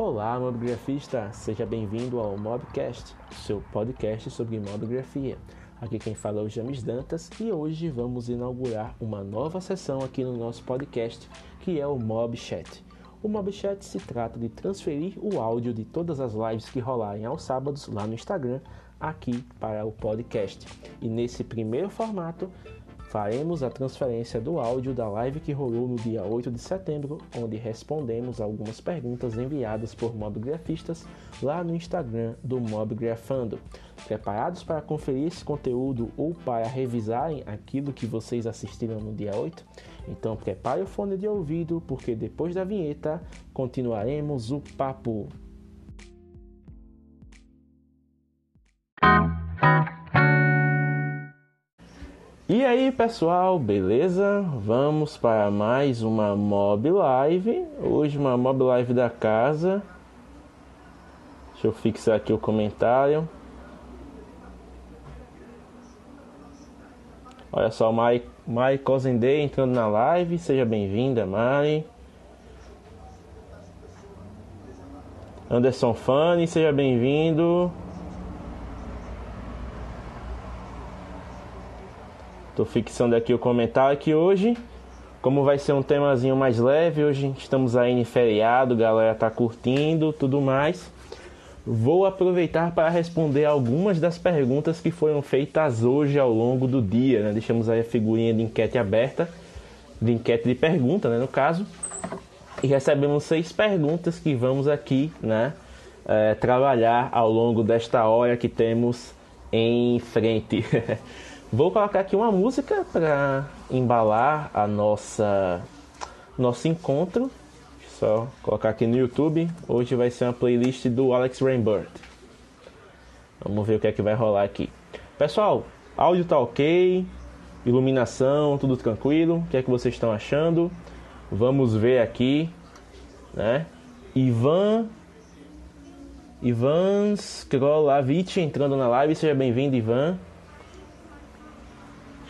Olá, mobigrafista! Seja bem-vindo ao Mobcast, seu podcast sobre mobigrafia. Aqui quem fala é o James Dantas e hoje vamos inaugurar uma nova sessão aqui no nosso podcast, que é o Mob Chat. O Mob Chat se trata de transferir o áudio de todas as lives que rolarem aos sábados lá no Instagram aqui para o podcast. E nesse primeiro formato, faremos a transferência do áudio da live que rolou no dia 8 de setembro, onde respondemos algumas perguntas enviadas por mobgrafistas lá no Instagram do Mobgrafando. Preparados para conferir esse conteúdo ou para revisarem aquilo que vocês assistiram no dia 8? Então prepare o fone de ouvido, porque depois da vinheta continuaremos o papo. E aí pessoal, beleza? Vamos para mais uma Mob Live. Hoje uma Mob Live da casa. Deixa eu fixar aqui o comentário. Olha só, Mai, Mai Cozendei entrando na live. Seja bem-vinda, Mari. Anderson Fani, seja bem-vindo. Tô fixando aqui o comentário que hoje, como vai ser um temazinho mais leve, hoje estamos aí em feriado, galera tá curtindo, tudo mais. Vou aproveitar para responder algumas das perguntas que foram feitas hoje ao longo do dia, né? Deixamos aí a figurinha de enquete aberta, de enquete de pergunta, né, no caso. E recebemos seis perguntas que vamos aqui, né, é, trabalhar ao longo desta hora que temos em frente. Vou colocar aqui uma música para embalar a nossa nosso encontro. Só colocar aqui no YouTube. Hoje vai ser uma playlist do Alex Rainbird. Vamos ver o que é que vai rolar aqui. Pessoal, áudio tá ok, iluminação, tudo tranquilo. O que é que vocês estão achando? Vamos ver aqui, né? Ivan Ivan Skrolavich entrando na live. Seja bem-vindo, Ivan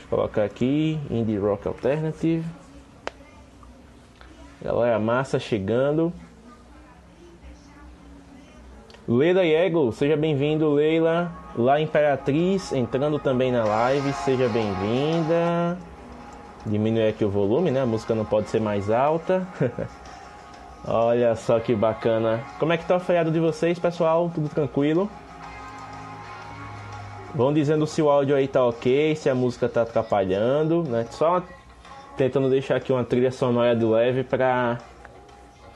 colocar aqui Indie Rock Alternative. Galera massa chegando. Leila Yego, seja bem-vindo, Leila. Lá Imperatriz entrando também na live, seja bem-vinda. Diminuir aqui o volume, né? A música não pode ser mais alta. Olha só que bacana. Como é que tá o feriado de vocês, pessoal? Tudo tranquilo? Vão dizendo se o áudio aí tá ok, se a música tá atrapalhando, né? Só tentando deixar aqui uma trilha sonora de leve para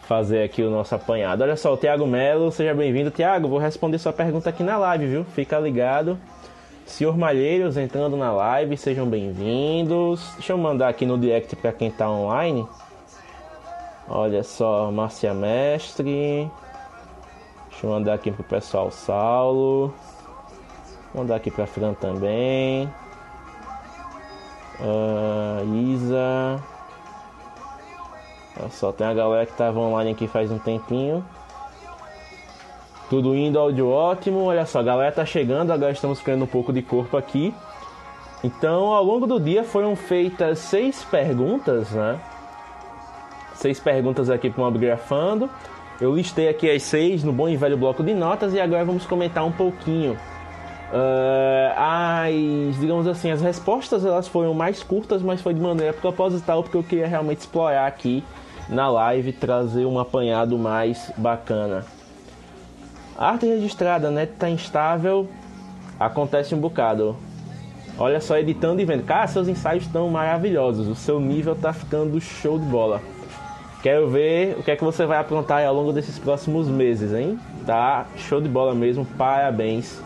fazer aqui o nosso apanhado. Olha só, o Thiago Melo, seja bem-vindo. Thiago, vou responder sua pergunta aqui na live, viu? Fica ligado. Senhor Malheiros entrando na live, sejam bem-vindos. Deixa eu mandar aqui no direct para quem tá online. Olha só, Márcia Mestre. Deixa eu mandar aqui pro pessoal Saulo. Vamos dar aqui para Fran também. Uh, Isa. Olha só, tem a galera que estava online aqui faz um tempinho. Tudo indo, áudio ótimo. Olha só, a galera tá chegando, agora estamos criando um pouco de corpo aqui. Então, ao longo do dia foram feitas seis perguntas, né? Seis perguntas aqui para o Upgrafando. Eu listei aqui as seis no bom e velho bloco de notas e agora vamos comentar um pouquinho Uh, as, digamos assim, as respostas elas foram mais curtas, mas foi de maneira proposital porque eu queria realmente explorar aqui na live trazer um apanhado mais bacana. Arte registrada, né, tá instável, acontece um bocado. Olha só, editando e vendo. Cara, seus ensaios estão maravilhosos. O seu nível tá ficando show de bola. Quero ver o que é que você vai aprontar ao longo desses próximos meses, hein? Tá show de bola mesmo. Parabéns.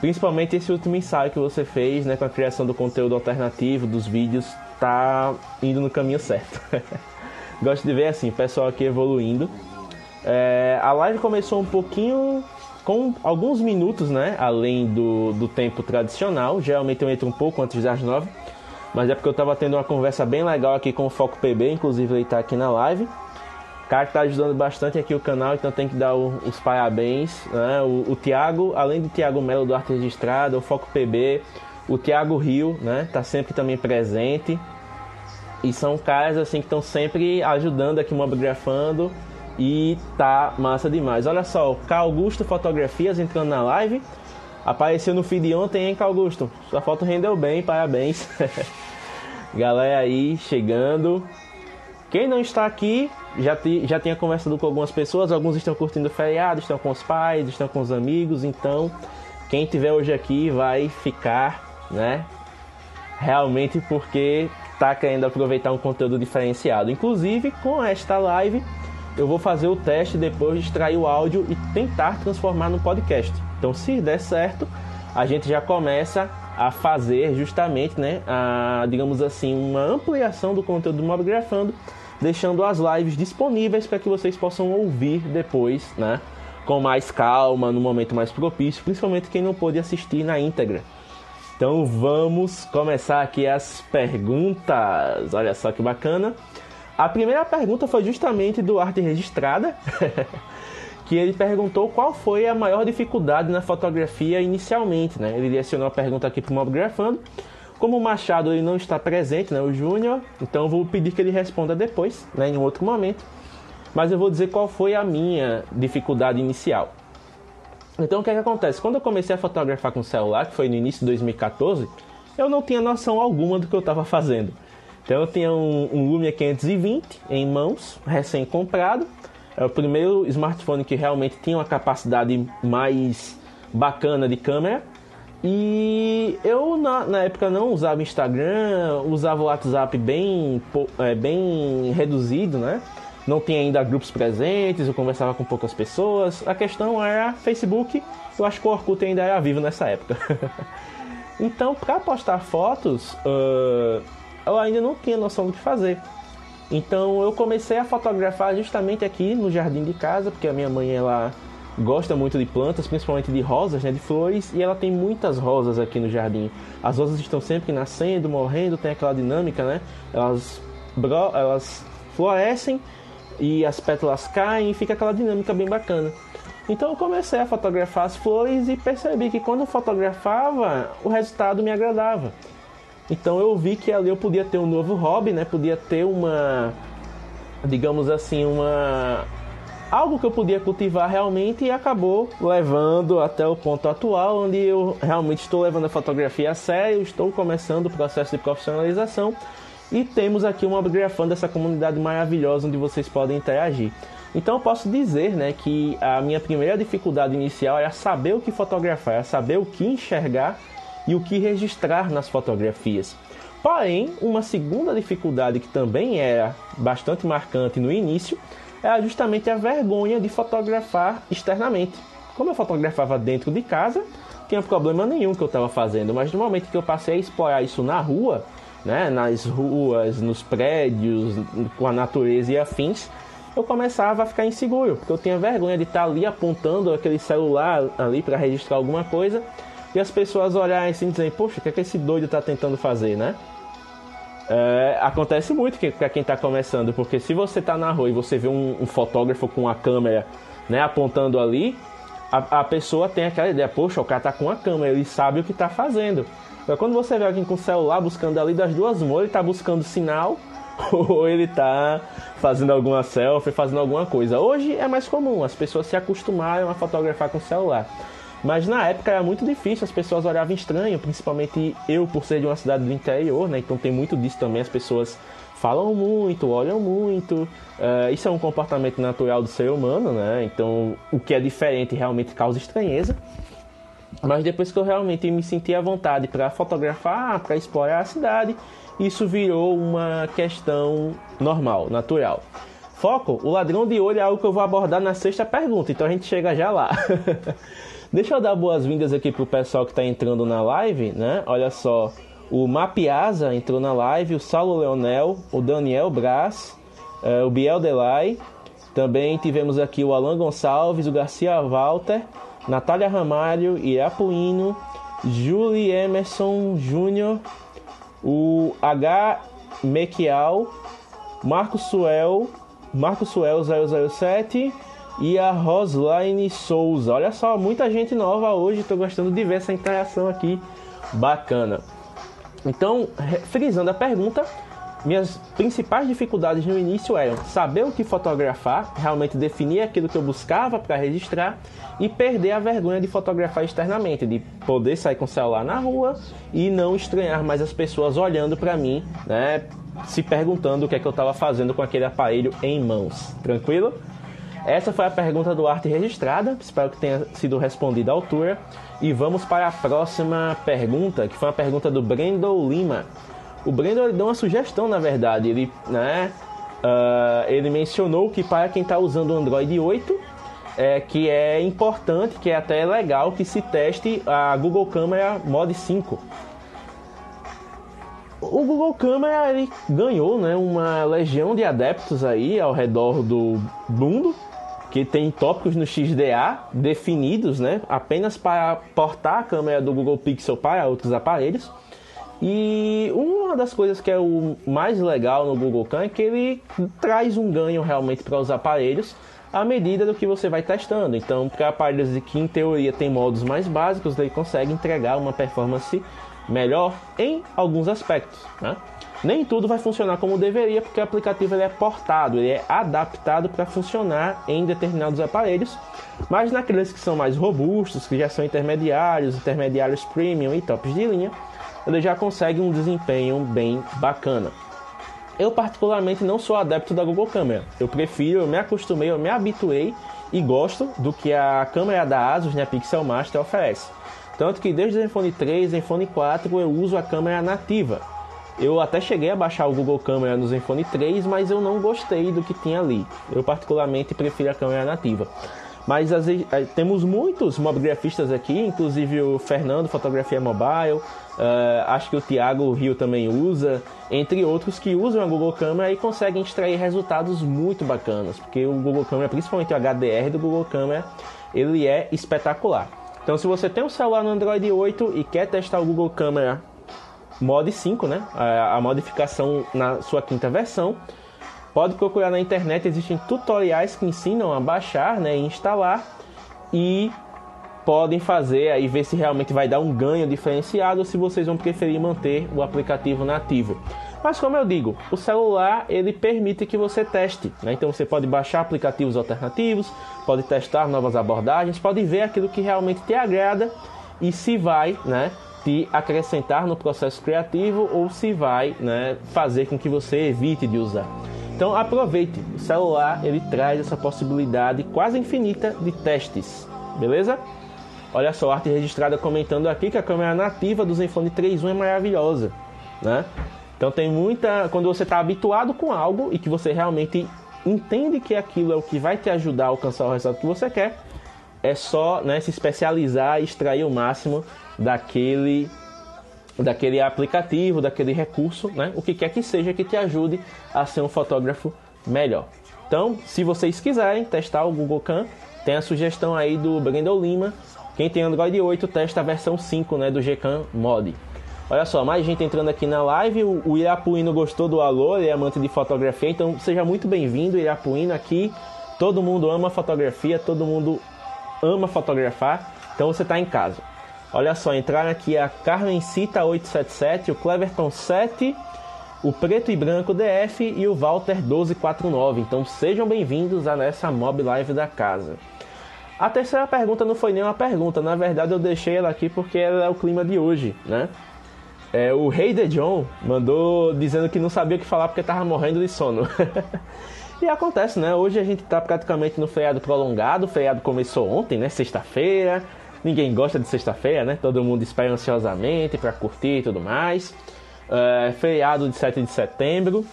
Principalmente esse último ensaio que você fez, né, com a criação do conteúdo alternativo, dos vídeos, tá indo no caminho certo. Gosto de ver assim, pessoal aqui evoluindo. É, a live começou um pouquinho com alguns minutos, né, além do, do tempo tradicional. Geralmente eu entro um pouco antes das nove, mas é porque eu estava tendo uma conversa bem legal aqui com o Foco PB, inclusive ele está aqui na live cara que está ajudando bastante aqui o canal, então tem que dar o, os parabéns. Né? O, o Thiago, além do Thiago Melo do Arte Registrada, o Foco PB, o Thiago Rio, né? Tá sempre também presente. E são caras assim que estão sempre ajudando aqui o Mobgrafando E tá massa demais. Olha só, o Augusto Fotografias entrando na live. Apareceu no feed ontem, hein, Augusto? Sua foto rendeu bem, parabéns. Galera aí chegando. Quem não está aqui, já, te, já tinha conversado com algumas pessoas. Alguns estão curtindo o feriado, estão com os pais, estão com os amigos. Então, quem tiver hoje aqui vai ficar, né? Realmente porque está querendo aproveitar um conteúdo diferenciado. Inclusive, com esta live, eu vou fazer o teste depois de extrair o áudio e tentar transformar no podcast. Então, se der certo, a gente já começa a fazer justamente, né, a, digamos assim, uma ampliação do conteúdo do Mobgrafando, deixando as lives disponíveis para que vocês possam ouvir depois, né, com mais calma, no momento mais propício, principalmente quem não pôde assistir na íntegra. Então vamos começar aqui as perguntas. Olha só que bacana. A primeira pergunta foi justamente do Arte Registrada, que ele perguntou qual foi a maior dificuldade na fotografia inicialmente, né? Ele direcionou a pergunta aqui para o Mobgrafando. Como o Machado ele não está presente, né, o Júnior, então eu vou pedir que ele responda depois, né, em outro momento. Mas eu vou dizer qual foi a minha dificuldade inicial. Então o que, é que acontece? Quando eu comecei a fotografar com celular, que foi no início de 2014, eu não tinha noção alguma do que eu estava fazendo. Então eu tinha um, um Lumia 520 em mãos, recém-comprado. É o primeiro smartphone que realmente tinha uma capacidade mais bacana de câmera. E eu na, na época não usava Instagram, usava o WhatsApp bem, é, bem reduzido, né? Não tinha ainda grupos presentes, eu conversava com poucas pessoas. A questão era Facebook, eu acho que o Orkut ainda era vivo nessa época. então, para postar fotos, uh, eu ainda não tinha noção do que fazer. Então eu comecei a fotografar justamente aqui no jardim de casa, porque a minha mãe ela gosta muito de plantas, principalmente de rosas, né, de flores, e ela tem muitas rosas aqui no jardim. As rosas estão sempre nascendo, morrendo, tem aquela dinâmica, né? Elas elas florescem e as pétalas caem e fica aquela dinâmica bem bacana. Então eu comecei a fotografar as flores e percebi que quando eu fotografava, o resultado me agradava. Então eu vi que ali eu podia ter um novo hobby, né? Podia ter uma, digamos assim, uma algo que eu podia cultivar realmente e acabou levando até o ponto atual, onde eu realmente estou levando a fotografia a sério, estou começando o processo de profissionalização e temos aqui uma upgrafando dessa comunidade maravilhosa onde vocês podem interagir. Então eu posso dizer né, que a minha primeira dificuldade inicial era saber o que fotografar, era saber o que enxergar e o que registrar nas fotografias. Porém, uma segunda dificuldade que também era bastante marcante no início era justamente a vergonha de fotografar externamente. Como eu fotografava dentro de casa, tinha problema nenhum que eu estava fazendo, mas no momento que eu passei a explorar isso na rua, né, nas ruas, nos prédios, com a natureza e afins, eu começava a ficar inseguro, porque eu tinha vergonha de estar ali apontando aquele celular ali para registrar alguma coisa e as pessoas olharem assim e dizerem, poxa, o que é que esse doido está tentando fazer, né? É, acontece muito para quem está começando, porque se você está na rua e você vê um, um, fotógrafo com a câmera né, apontando ali, a, a pessoa tem aquela ideia, poxa, o cara está com a câmera, ele sabe o que está fazendo. Mas quando você vê alguém com o celular buscando ali das duas mãos, ele está buscando sinal ou ele está fazendo alguma selfie, fazendo alguma coisa. Hoje é mais comum, as pessoas se acostumaram a fotografar com o celular. Mas na época era muito difícil, as pessoas olhavam estranho, principalmente eu por ser de uma cidade do interior, né? Então tem muito disso também, as pessoas falam muito, olham muito. Uh, isso é um comportamento natural do ser humano, né? Então o que é diferente realmente causa estranheza. Mas depois que eu realmente me senti à vontade para fotografar, para explorar a cidade, isso virou uma questão normal, natural. Foco, o ladrão de olho é algo que eu vou abordar na sexta pergunta, então a gente chega já lá. Deixa eu dar boas-vindas aqui pro pessoal que está entrando na live, né? Olha só, o Mapiasa entrou na live, o Saulo Leonel, o Daniel Brás, uh, o Biel Delay, também tivemos aqui o Alan Gonçalves, o Garcia Walter, Natália Ramalho, Irapuíno, Julie Emerson Júnior, o H. Mequial, Marco Suel, Marco Suel 007 e a Roslaine Souza. Olha só, muita gente nova hoje, estou gostando de ver essa interação aqui bacana. Então, frisando a pergunta, minhas principais dificuldades no início eram saber o que fotografar, realmente definir aquilo que eu buscava para registrar e perder a vergonha de fotografar externamente, de poder sair com o celular na rua e não estranhar mais as pessoas olhando para mim, né, se perguntando o que é que eu estava fazendo com aquele aparelho em mãos. Tranquilo? Essa foi a pergunta do Arte Registrada, espero que tenha sido respondida à altura. E vamos para a próxima pergunta, que foi uma pergunta do Brendo Lima. O Brendo deu uma sugestão, na verdade. Ele, né, uh, ele mencionou que para quem está usando o Android 8, é, que é importante, que é até legal que se teste a Google Câmera Mod 5. O Google Câmera ele ganhou né, uma legião de adeptos aí ao redor do mundo que tem tópicos no XDA definidos, né, apenas para portar a câmera do Google Pixel para outros aparelhos. E uma das coisas que é o mais legal no Google Cam é que ele traz um ganho realmente para os aparelhos à medida do que você vai testando. Então, para aparelhos que em teoria tem modos mais básicos, ele consegue entregar uma performance melhor em alguns aspectos. Né? Nem tudo vai funcionar como deveria, porque o aplicativo ele é portado, ele é adaptado para funcionar em determinados aparelhos, mas naqueles que são mais robustos, que já são intermediários, intermediários premium e tops de linha, ele já consegue um desempenho bem bacana. Eu particularmente não sou adepto da Google Câmera. Eu prefiro, eu me acostumei, eu me habituei e gosto do que a câmera da Asus, né, Pixel Master oferece. Tanto que desde o iPhone 3 e iPhone 4 eu uso a câmera nativa, eu até cheguei a baixar o Google Câmera no Zenfone 3, mas eu não gostei do que tinha ali. Eu particularmente prefiro a câmera nativa. Mas as, eh, temos muitos mobigrafistas aqui, inclusive o Fernando, Fotografia Mobile, uh, acho que o Thiago Rio também usa, entre outros que usam a Google Câmera e conseguem extrair resultados muito bacanas, porque o Google Câmera, principalmente o HDR do Google Câmera, ele é espetacular. Então, se você tem um celular no Android 8 e quer testar o Google Câmera Mod 5, né? A, a modificação na sua quinta versão. Pode procurar na internet, existem tutoriais que ensinam a baixar né, e instalar e podem fazer aí ver se realmente vai dar um ganho diferenciado ou se vocês vão preferir manter o aplicativo nativo. Mas como eu digo, o celular ele permite que você teste, né? então você pode baixar aplicativos alternativos, pode testar novas abordagens, pode ver aquilo que realmente te agrada e se vai, né, te acrescentar no processo criativo ou se vai né, fazer com que você evite de usar. Então aproveite, o celular ele traz essa possibilidade quase infinita de testes, beleza? Olha só, arte registrada comentando aqui que a câmera nativa do Zenfone 3.1 é maravilhosa, né? Então tem muita, quando você está habituado com algo e que você realmente entende que aquilo é o que vai te ajudar a alcançar o resultado que você quer, é só né, se especializar e extrair o máximo daquele daquele aplicativo, daquele recurso, né? O que quer que seja que te ajude a ser um fotógrafo melhor. Então, se vocês quiserem testar o Google Cam, tem a sugestão aí do Brendel Lima. Quem tem Android 8 testa a versão 5, né, do Gcam Mod. Olha só, mais gente entrando aqui na live. O Irapuíno gostou do alô, ele é amante de fotografia, então seja muito bem-vindo, Irapuíno aqui. Todo mundo ama fotografia, todo mundo ama fotografar, então você está em casa. Olha só, entraram aqui a Carmencita 877, o Cleverton 7, o Preto e Branco DF e o Walter 1249. Então sejam bem-vindos a essa Mob Live da casa. A terceira pergunta não foi nem uma pergunta, na verdade eu deixei ela aqui porque ela é o clima de hoje, né? É, o Rei de John mandou dizendo que não sabia o que falar porque estava morrendo de sono. e acontece, né? Hoje a gente está praticamente no feriado prolongado, o feriado começou ontem, né? Sexta-feira. Ninguém gosta de sexta-feira, né? Todo mundo espera ansiosamente para curtir e tudo mais. É, feriado de 7 de setembro.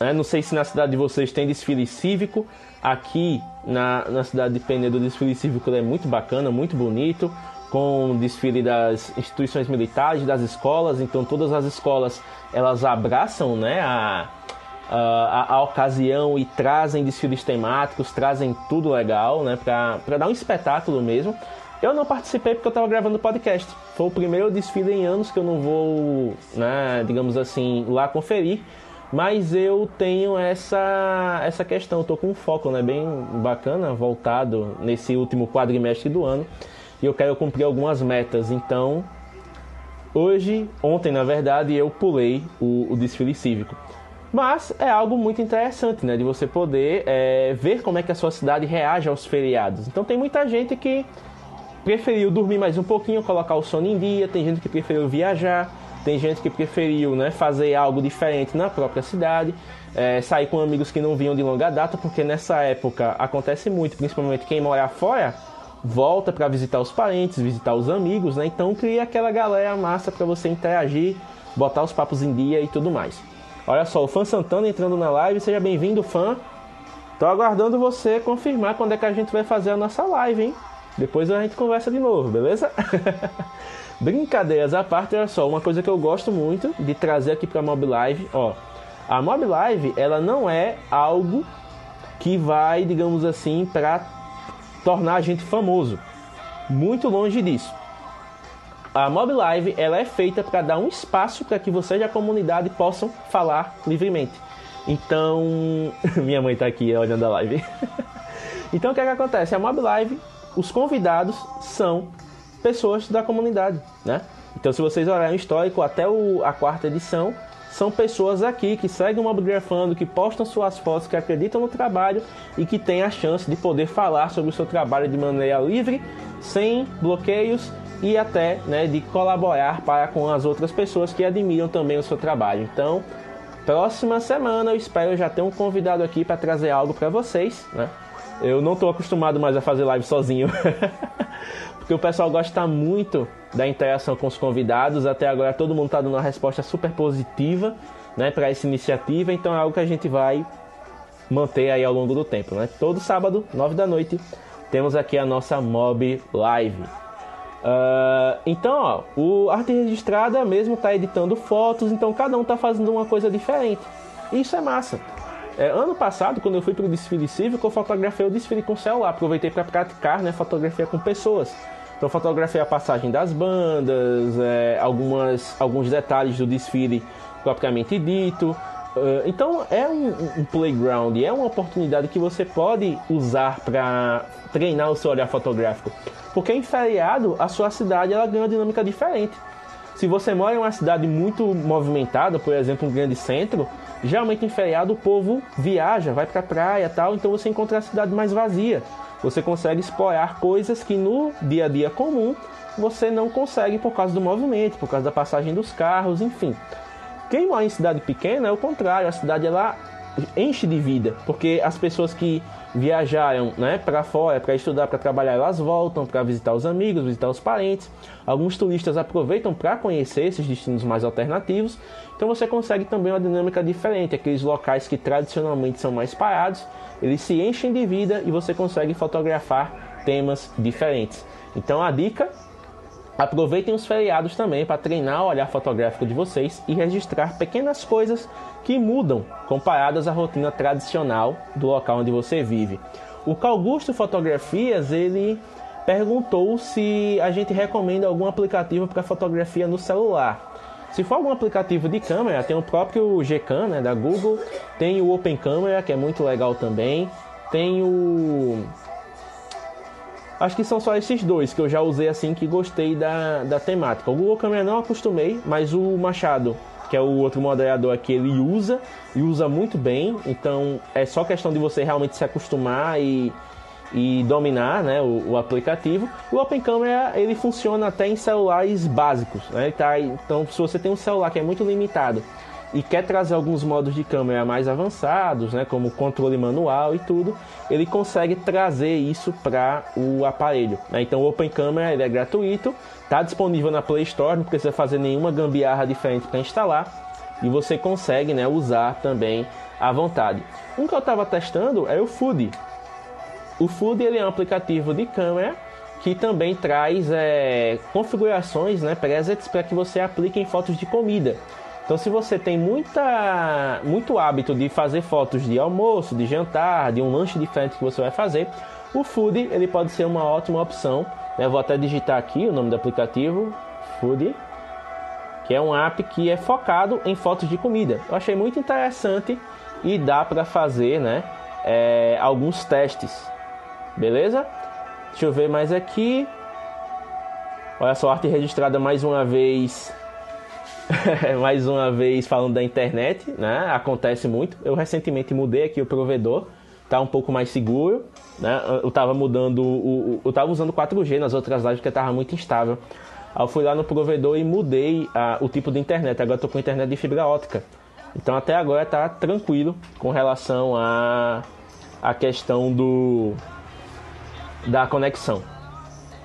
É, não sei se na cidade de vocês tem desfile cívico. Aqui na, na cidade de Penedo o desfile cívico é muito bacana, muito bonito. Com desfile das instituições militares, das escolas. Então todas as escolas elas abraçam né, a, a, a, ocasião e trazem desfiles temáticos, trazem tudo legal, né, para dar um espetáculo mesmo. Eu não participei porque eu estava gravando podcast. Foi o primeiro desfile em anos que eu não vou, né, digamos assim, lá conferir. Mas eu tenho essa, essa questão, estou com um foco né, bem bacana, voltado nesse último quadrimestre do ano. E eu quero cumprir algumas metas. Então, Hoje, ontem na verdade, eu pulei o, o desfile cívico. Mas é algo muito interessante, né? De você poder é, ver como é que a sua cidade reage aos feriados. Então tem muita gente que preferiu dormir mais um pouquinho, colocar o sono em dia, tem gente que preferiu viajar, tem gente que preferiu né, fazer algo diferente na própria cidade, é, sair com amigos que não vinham de longa data, porque nessa época acontece muito, principalmente quem mora fora volta para visitar os parentes, visitar os amigos, né? Então cria aquela galera massa para você interagir, botar os papos em dia e tudo mais. Olha só, o fã Santana entrando na live, seja bem-vindo, fã. Tô aguardando você confirmar quando é que a gente vai fazer a nossa live, hein? Depois a gente conversa de novo, beleza? Brincadeiras à parte, olha só, uma coisa que eu gosto muito de trazer aqui para Mob Live, ó. A Mob Live, ela não é algo que vai, digamos assim, para tornar a gente famoso. Muito longe disso. A Mob Live ela é feita para dar um espaço para que vocês da comunidade possam falar livremente. Então, minha mãe está aqui olhando a live. então, o que, é que acontece? A Mob Live, os convidados são pessoas da comunidade, né? Então, se vocês olharem o histórico até o, a quarta edição, são pessoas aqui que seguem o Mobgrafando, que postam suas fotos, que acreditam no trabalho e que têm a chance de poder falar sobre o seu trabalho de maneira livre, sem bloqueios e até né, de colaborar para com as outras pessoas que admiram também o seu trabalho. Então, próxima semana eu espero já ter um convidado aqui para trazer algo para vocês. Né? Eu não estou acostumado mais a fazer live sozinho, porque o pessoal gosta muito da interação com os convidados. Até agora todo mundo está dando uma resposta super positiva né, para essa iniciativa, então é algo que a gente vai manter aí ao longo do tempo. Né? Todo sábado, 9 da noite, temos aqui a nossa Mob Live. Uh, então, ó, o arte registrada mesmo está editando fotos, então cada um está fazendo uma coisa diferente. Isso é massa. É, ano passado, quando eu fui para o desfile cívico, eu fotografei o desfile com celular. Aproveitei para praticar né, fotografia com pessoas. Então, fotografei a passagem das bandas, é, algumas, alguns detalhes do desfile propriamente dito. Uh, então, é um, um playground, é uma oportunidade que você pode usar para treinar o seu olhar fotográfico. Porque em feriado, a sua cidade ela ganha uma dinâmica diferente. Se você mora em uma cidade muito movimentada, por exemplo, um grande centro, geralmente em feriado o povo viaja, vai para a praia tal, então você encontra a cidade mais vazia. Você consegue explorar coisas que no dia a dia comum você não consegue por causa do movimento, por causa da passagem dos carros, enfim. Quem mora em cidade pequena é o contrário, a cidade ela enche de vida, porque as pessoas que viajaram né, para fora para estudar, para trabalhar, elas voltam para visitar os amigos, visitar os parentes. Alguns turistas aproveitam para conhecer esses destinos mais alternativos. Então você consegue também uma dinâmica diferente. Aqueles locais que tradicionalmente são mais parados, eles se enchem de vida e você consegue fotografar temas diferentes. Então a dica Aproveitem os feriados também para treinar o olhar fotográfico de vocês e registrar pequenas coisas que mudam comparadas à rotina tradicional do local onde você vive. O Calgusto Fotografias ele perguntou se a gente recomenda algum aplicativo para fotografia no celular. Se for algum aplicativo de câmera, tem o próprio Gcam né, da Google, tem o Open Camera que é muito legal também, tem o Acho que são só esses dois que eu já usei assim que gostei da, da temática. O Google Câmera não acostumei, mas o Machado, que é o outro moderador aqui, ele usa e usa muito bem. Então é só questão de você realmente se acostumar e, e dominar né, o, o, aplicativo. O Open Camera ele funciona até em celulares básicos. Né? Tá, então se você tem um celular que é muito limitado e quer trazer alguns modos de câmera mais avançados, né, como controle manual e tudo, ele consegue trazer isso para o aparelho. Né? Então o Open Camera ele é gratuito, está disponível na Play Store, não precisa fazer nenhuma gambiarra diferente para instalar e você consegue né, usar também à vontade. Um que eu estava testando é o Food. O Food ele é um aplicativo de câmera que também traz é, configurações, né, presets para que você aplique em fotos de comida. Então, se você tem muita, muito hábito de fazer fotos de almoço, de jantar, de um lanche diferente que você vai fazer, o Food ele pode ser uma ótima opção. Né? Vou até digitar aqui o nome do aplicativo, Food, que é um app que é focado em fotos de comida. Eu achei muito interessante e dá para fazer, né, é, alguns testes. Beleza? Deixa eu ver mais aqui. Olha só, arte registrada mais uma vez mais uma vez falando da internet, né? Acontece muito. Eu recentemente mudei aqui o provedor, tá um pouco mais seguro, né? Eu tava mudando, o, eu tava usando 4G nas outras lives porque tava muito instável. Aí eu fui lá no provedor e mudei a, o tipo de internet. Agora eu tô com internet de fibra ótica. Então até agora tá tranquilo com relação a a questão do da conexão.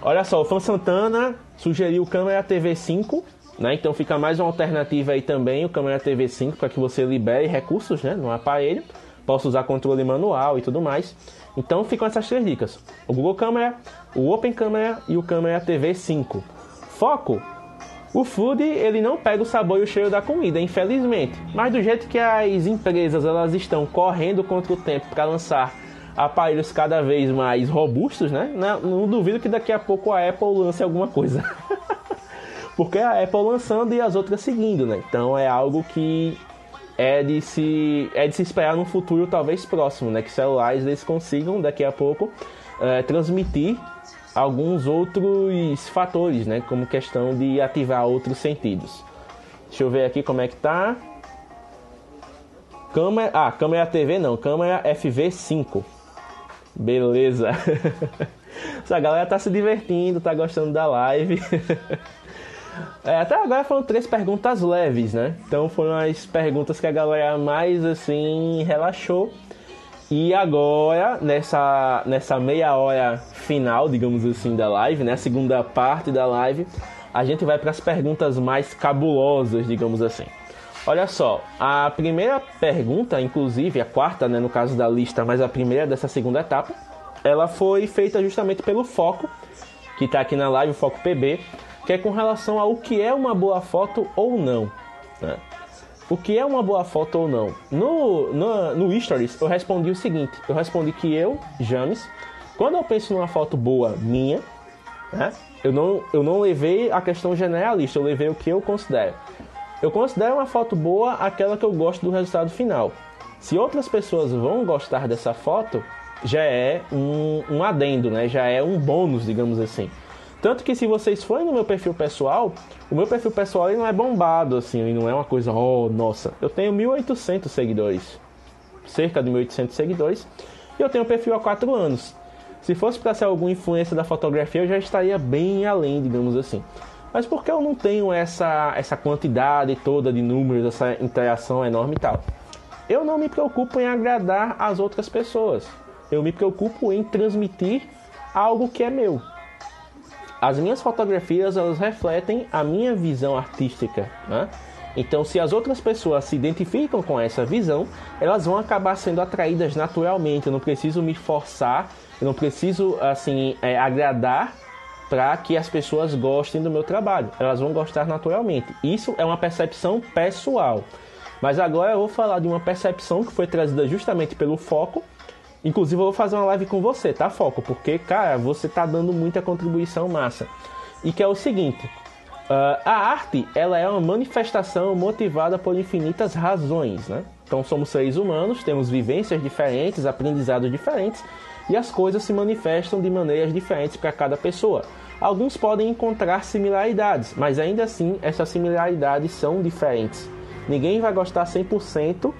Olha só, o Fan Santana sugeriu câmera TV 5, né? Então fica mais uma alternativa aí também, o câmera TV 5 para que você libere recursos, né, no aparelho. Possa usar controle manual e tudo mais. Então ficam essas três dicas: o Google Câmera, o Open Câmera e o câmera TV 5. Foco o food ele não pega o sabor e o cheiro da comida, infelizmente. Mas do jeito que as empresas elas estão correndo contra o tempo para lançar aparelhos cada vez mais robustos, né? Não, não, duvido que daqui a pouco a Apple lance alguma coisa. Porque a Apple lançando e as outras seguindo, né? Então é algo que é de se é de se esperar no futuro talvez próximo, né? Que celulares eles consigam daqui a pouco é, transmitir alguns outros fatores, né? Como questão de ativar outros sentidos. Deixa eu ver aqui como é que tá. Câmera, ah, câmera TV não, câmera FV5. Beleza. Essa galera tá se divertindo, tá gostando da live. É, até agora foram três perguntas leves, né? Então foram as perguntas que a galera mais assim relaxou. E agora, nessa, nessa meia hora final, digamos assim, da live, né? A segunda parte da live, a gente vai para as perguntas mais cabulosas, digamos assim. Olha só, a primeira pergunta, inclusive, a quarta, né, no caso da lista, mas a primeira dessa segunda etapa, ela foi feita justamente pelo Foco, que está aqui na live, o Foco PB, que é com relação ao que é uma boa foto ou não. Né? o que é uma boa foto ou não. No, no, no Stories eu respondi o seguinte: eu respondi que eu, James, quando eu penso numa foto boa minha, né, eu, não, eu não levei a questão generalista, eu levei o que eu considero. Eu considero uma foto boa aquela que eu gosto do resultado final. Se outras pessoas vão gostar dessa foto, já é um, um adendo, né? já é um bônus, digamos assim. Tanto que se vocês forem no meu perfil pessoal, o meu perfil pessoal ele não é bombado assim, ele não é uma coisa, oh, nossa. Eu tenho 1800 seguidores. Cerca de 1800 seguidores. E eu tenho um perfil há 4 anos. Se fosse para ser alguma influência da fotografia, eu já estaria bem além, digamos assim. Mas porque eu não tenho essa, essa quantidade toda de números, essa interação enorme e tal? Eu não me preocupo em agradar as outras pessoas. Eu me preocupo em transmitir algo que é meu as minhas fotografias elas refletem a minha visão artística, né? Então, se as outras pessoas se identificam com essa visão, elas vão acabar sendo atraídas naturalmente. Eu não preciso me forçar, eu não preciso assim é, agradar para que as pessoas gostem do meu trabalho. Elas vão gostar naturalmente. Isso é uma percepção pessoal. Mas agora eu vou falar de uma percepção que foi trazida justamente pelo foco Inclusive, eu vou fazer uma live com você, tá, Foco? Porque, cara, você tá dando muita contribuição massa. E que é o seguinte: uh, a arte ela é uma manifestação motivada por infinitas razões, né? Então, somos seres humanos, temos vivências diferentes, aprendizados diferentes, e as coisas se manifestam de maneiras diferentes para cada pessoa. Alguns podem encontrar similaridades, mas ainda assim essas similaridades são diferentes. Ninguém vai gostar 100%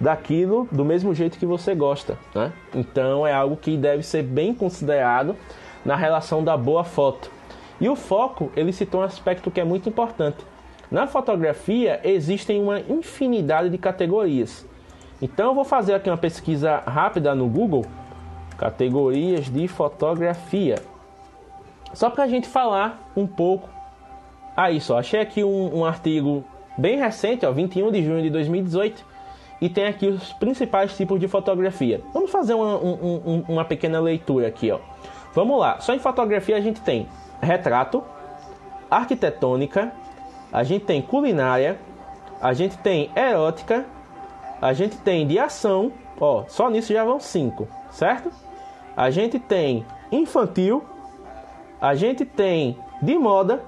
daquilo do mesmo jeito que você gosta. Né? Então é algo que deve ser bem considerado na relação da boa foto. E o foco, ele citou um aspecto que é muito importante. Na fotografia existem uma infinidade de categorias. Então eu vou fazer aqui uma pesquisa rápida no Google, categorias de fotografia. Só para a gente falar um pouco. Aí só, achei aqui um, um artigo bem recente, ó, 21 de junho de 2018, e tem aqui os principais tipos de fotografia. Vamos fazer uma, um, uma pequena leitura aqui, ó. Vamos lá. Só em fotografia a gente tem retrato, arquitetônica, a gente tem culinária, a gente tem erótica, a gente tem de ação, ó, só nisso já vão cinco, certo? A gente tem infantil, a gente tem de moda,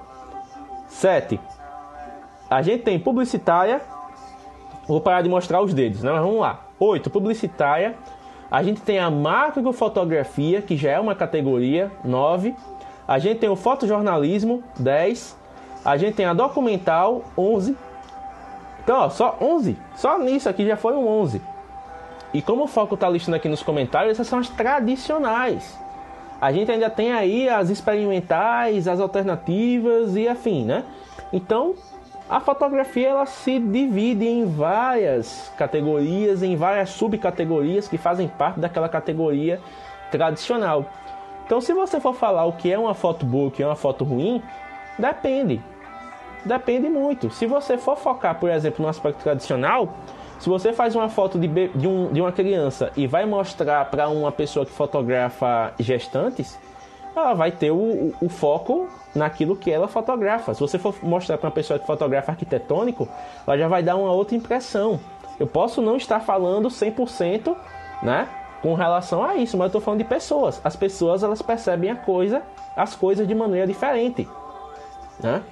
sete. A gente tem publicitária, Vou parar de mostrar os dedos, né? Mas vamos lá. 8. Publicitária. A gente tem a macrofotografia, que já é uma categoria. 9. A gente tem o fotojornalismo. 10. A gente tem a documental. 11. Então, ó, só 11. Só nisso aqui já foram 11. E como o foco está listando aqui nos comentários, essas são as tradicionais. A gente ainda tem aí as experimentais, as alternativas e afim, né? Então, a fotografia ela se divide em várias categorias, em várias subcategorias que fazem parte daquela categoria tradicional. Então, se você for falar o que é uma foto boa, o que é uma foto ruim, depende. Depende muito. Se você for focar, por exemplo, no aspecto tradicional, se você faz uma foto de, de, um, de uma criança e vai mostrar para uma pessoa que fotografa gestantes, ela vai ter o, o, o, foco naquilo que ela fotografa. Se você for mostrar para uma pessoa que fotografa arquitetônico, ela já vai dar uma outra impressão. Eu posso não estar falando 100%, né, com relação a isso, mas eu estou falando de pessoas. As pessoas elas percebem a coisa, as coisas de maneira diferente, né?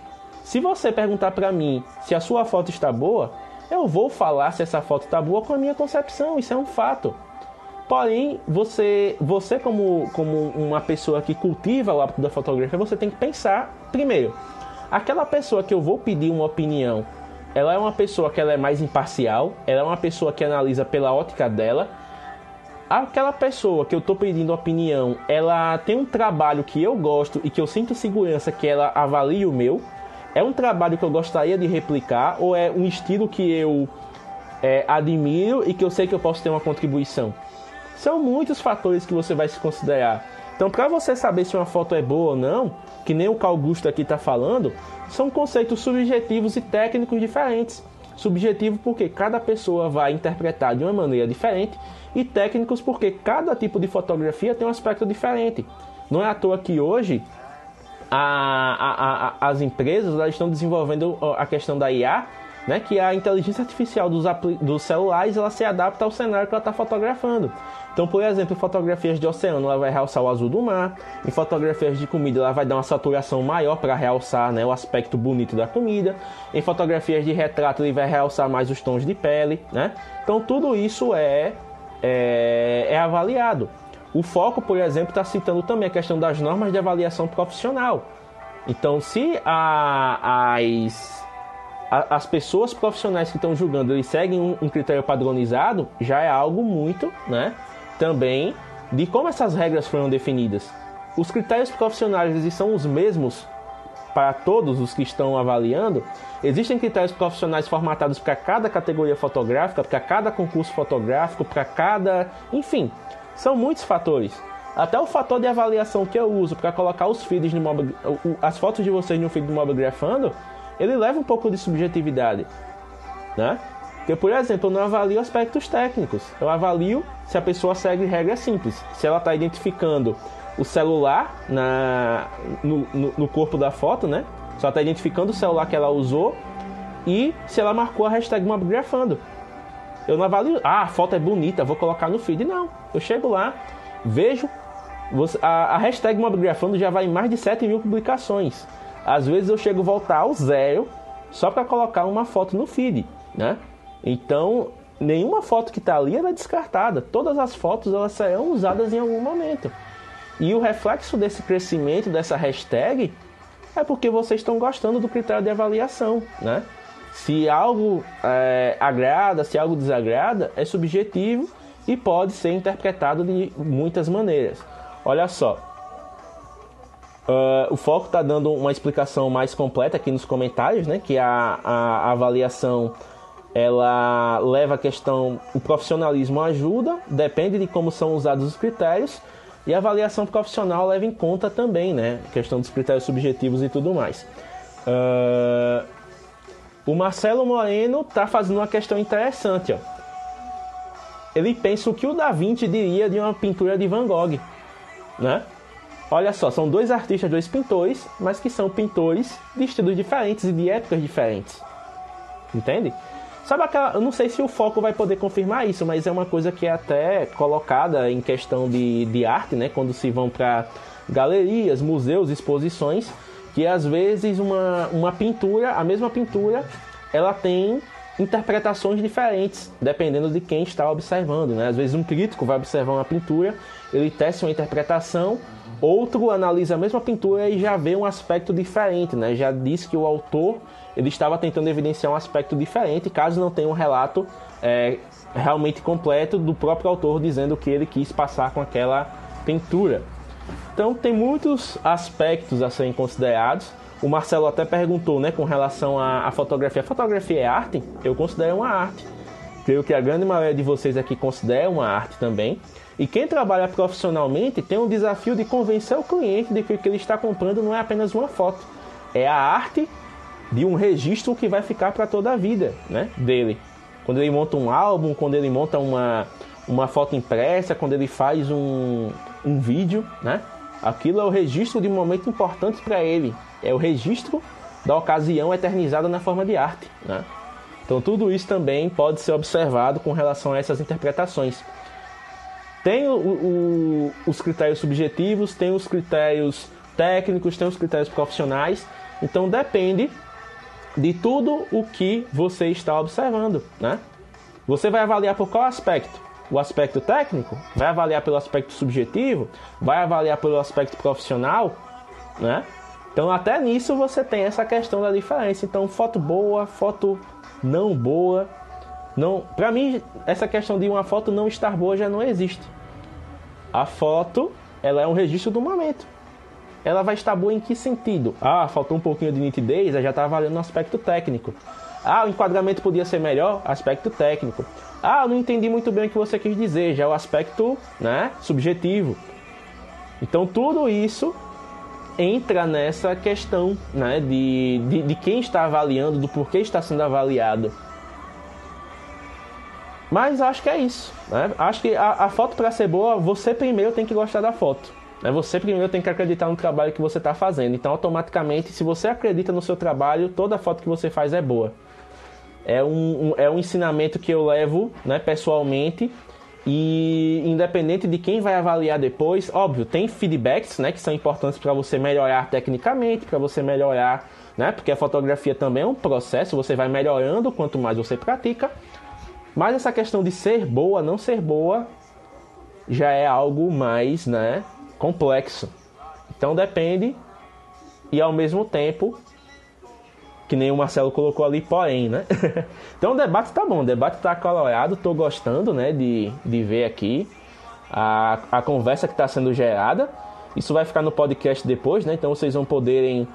Se você perguntar para mim se a sua foto está boa, eu vou falar se essa foto está boa com a minha concepção, isso é um fato. Porém, você, você como, como uma pessoa que cultiva o hábito da fotografia, você tem que pensar, primeiro, aquela pessoa que eu vou pedir uma opinião, ela é uma pessoa que ela é mais imparcial, ela é uma pessoa que analisa pela ótica dela. Aquela pessoa que eu estou pedindo opinião, ela tem um trabalho que eu gosto e que eu sinto segurança que ela avalie o meu é um trabalho que eu gostaria de replicar ou é um estilo que eu é, admiro e que eu sei que eu posso ter uma contribuição? São muitos fatores que você vai se considerar. Então, para você saber se uma foto é boa ou não, que nem o Carl Gusto aqui está falando, são conceitos subjetivos e técnicos diferentes. Subjetivo porque cada pessoa vai interpretar de uma maneira diferente e técnicos porque cada tipo de fotografia tem um aspecto diferente. Não é à toa que hoje a, a, a, as empresas estão desenvolvendo a questão da IA, né, que a inteligência artificial dos, dos celulares ela se adapta ao cenário que ela está fotografando. Então, por exemplo, em fotografias de oceano, ela vai realçar o azul do mar. Em fotografias de comida, ela vai dar uma saturação maior para realçar né, o aspecto bonito da comida. Em fotografias de retrato, ele vai realçar mais os tons de pele. Né? Então, tudo isso é, é, é avaliado. O foco, por exemplo, está citando também a questão das normas de avaliação profissional. Então, se a, as, a, as pessoas profissionais que estão julgando eles seguem um, um, critério padronizado, já é algo muito, né? Também de como essas regras foram definidas. Os critérios profissionais eles são os mesmos para todos os que estão avaliando. Existem critérios profissionais formatados para cada categoria fotográfica, para cada concurso fotográfico, para cada, enfim, são muitos fatores. Até o fator de avaliação que eu uso para colocar os feeds no mob, as fotos de vocês no feed do Mobgrafando, ele leva um pouco de subjetividade, né? Porque, por exemplo, eu não avalio aspectos técnicos. Eu avalio se a pessoa segue regras simples. Se ela está identificando o celular na, no, no, no, corpo da foto, né? Ela está identificando o celular que ela usou e se ela marcou a hashtag Mobgrafando. Eu não avalio, ah, a foto é bonita, vou colocar no feed. Não. Eu chego lá, vejo. A, a hashtag Mobigrafando já vai em mais de 7 mil publicações. Às vezes eu chego a voltar ao zero só para colocar uma foto no feed, né? Então, nenhuma foto que está ali é descartada. Todas as fotos elas serão usadas em algum momento. E o reflexo desse crescimento dessa hashtag é porque vocês estão gostando do critério de avaliação, né? Se algo é, agrada, se algo desagrada, é subjetivo e pode ser interpretado de muitas maneiras. Olha só, uh, o Foco está dando uma explicação mais completa aqui nos comentários, né? Que a, a, a avaliação ela leva a questão, o profissionalismo ajuda, depende de como são usados os critérios, e a avaliação profissional leva em conta também, né? A questão dos critérios subjetivos e tudo mais. Uh, o Marcelo Moreno está fazendo uma questão interessante. Ó. Ele pensa o que o Da Vinci diria de uma pintura de Van Gogh. Né? Olha só, são dois artistas, dois pintores, mas que são pintores de estilos diferentes e de épocas diferentes. Entende? Sabe aquela. Eu não sei se o foco vai poder confirmar isso, mas é uma coisa que é até colocada em questão de, de arte, né? Quando se vão para galerias, museus, exposições que às vezes uma, uma pintura, a mesma pintura, ela tem interpretações diferentes, dependendo de quem está observando. Né? Às vezes um crítico vai observar uma pintura, ele testa uma interpretação, outro analisa a mesma pintura e já vê um aspecto diferente, né? já diz que o autor ele estava tentando evidenciar um aspecto diferente, caso não tenha um relato é, realmente completo do próprio autor dizendo o que ele quis passar com aquela pintura. Então tem muitos aspectos a serem considerados o Marcelo até perguntou, né, com relação à, à fotografia. A fotografia é arte? Eu considero uma arte. Creio que a grande maioria de vocês aqui considera uma arte também. E quem trabalha profissionalmente tem um desafio de convencer o cliente de que o que ele está comprando não é apenas uma foto, é a arte de um registro que vai ficar para toda a vida, né, dele. Quando ele monta um álbum, quando ele monta uma, uma foto impressa, quando ele faz um, um vídeo, né? Aquilo é o registro de um momento importante para ele, é o registro da ocasião eternizada na forma de arte. Né? Então, tudo isso também pode ser observado com relação a essas interpretações. Tem o, o, os critérios subjetivos, tem os critérios técnicos, tem os critérios profissionais. Então, depende de tudo o que você está observando. Né? Você vai avaliar por qual aspecto? O aspecto técnico? Vai avaliar pelo aspecto subjetivo? Vai avaliar pelo aspecto profissional? Né? Então até nisso você tem essa questão da diferença. Então foto boa, foto não boa, não, para mim essa questão de uma foto não estar boa já não existe. A foto, ela é um registro do momento. Ela vai estar boa em que sentido? Ah, faltou um pouquinho de nitidez, já está valendo no aspecto técnico. Ah, o enquadramento podia ser melhor, aspecto técnico. Ah, não entendi muito bem o que você quis dizer, já é o aspecto, né, subjetivo. Então tudo isso entra nessa questão né, de, de, de, quem está avaliando, do porquê está sendo avaliado. Mas acho que é isso. Né? Acho que a, a foto para ser boa, você primeiro tem que gostar da foto. Né? Você primeiro tem que acreditar no trabalho que você está fazendo. Então, automaticamente, se você acredita no seu trabalho, toda foto que você faz é boa. É um, um é um ensinamento que eu levo né, pessoalmente e independente de quem vai avaliar depois, óbvio, tem feedbacks, né, que são importantes para você melhorar tecnicamente, para você melhorar, né, porque a fotografia também é um processo, você vai melhorando quanto mais você pratica. Mas essa questão de ser boa, não ser boa, já é algo mais, né, complexo. Então depende e ao mesmo tempo que nem o Marcelo colocou ali, porém, né? então o debate tá bom, o debate tá colorado, tô gostando, né, de, de ver aqui a, a conversa que está sendo gerada. Isso vai ficar no podcast depois, né? Então vocês vão poderem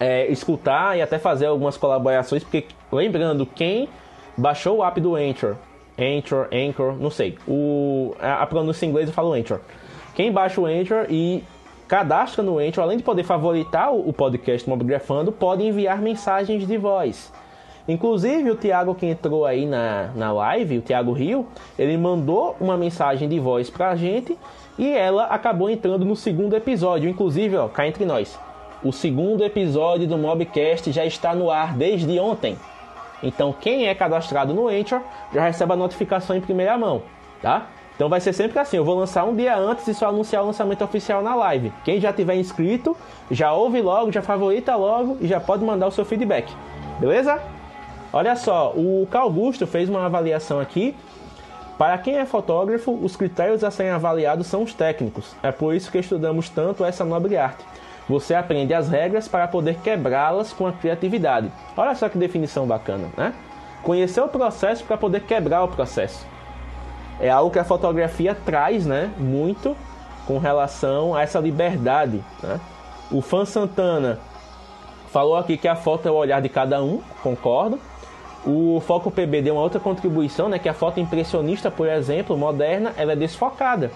é, escutar e até fazer algumas colaborações, porque lembrando, quem baixou o app do Anchor, Anchor, Anchor, não sei, o, a, pronúncia em inglês eu falo Anchor. Quem baixa o Anchor e cadastra no Anchor, além de poder favoritar o podcast Mobgrafando, pode enviar mensagens de voz. Inclusive, o Thiago que entrou aí na, na live, o Thiago Rio, ele mandou uma mensagem de voz pra gente e ela acabou entrando no segundo episódio. Inclusive, ó, cá entre nós, o segundo episódio do Mobcast já está no ar desde ontem. Então, quem é cadastrado no Anchor já recebe a notificação em primeira mão, tá? Então vai ser sempre assim, eu vou lançar um dia antes e só anunciar o lançamento oficial na live. Quem já tiver inscrito, já ouve logo, já favorita logo e já pode mandar o seu feedback. Beleza? Olha só, o Carl Augusto fez uma avaliação aqui. Para quem é fotógrafo, os critérios a serem avaliados são os técnicos. É por isso que estudamos tanto essa nobre arte. Você aprende as regras para poder quebrá-las com a criatividade. Olha só que definição bacana, né? Conhecer o processo para poder quebrar o processo é algo que a fotografia traz, né, muito com relação a essa liberdade. Né? O fã Santana falou aqui que a foto é o olhar de cada um, concordo. O Foco PB deu uma outra contribuição, né, que a foto impressionista, por exemplo, moderna, ela é desfocada.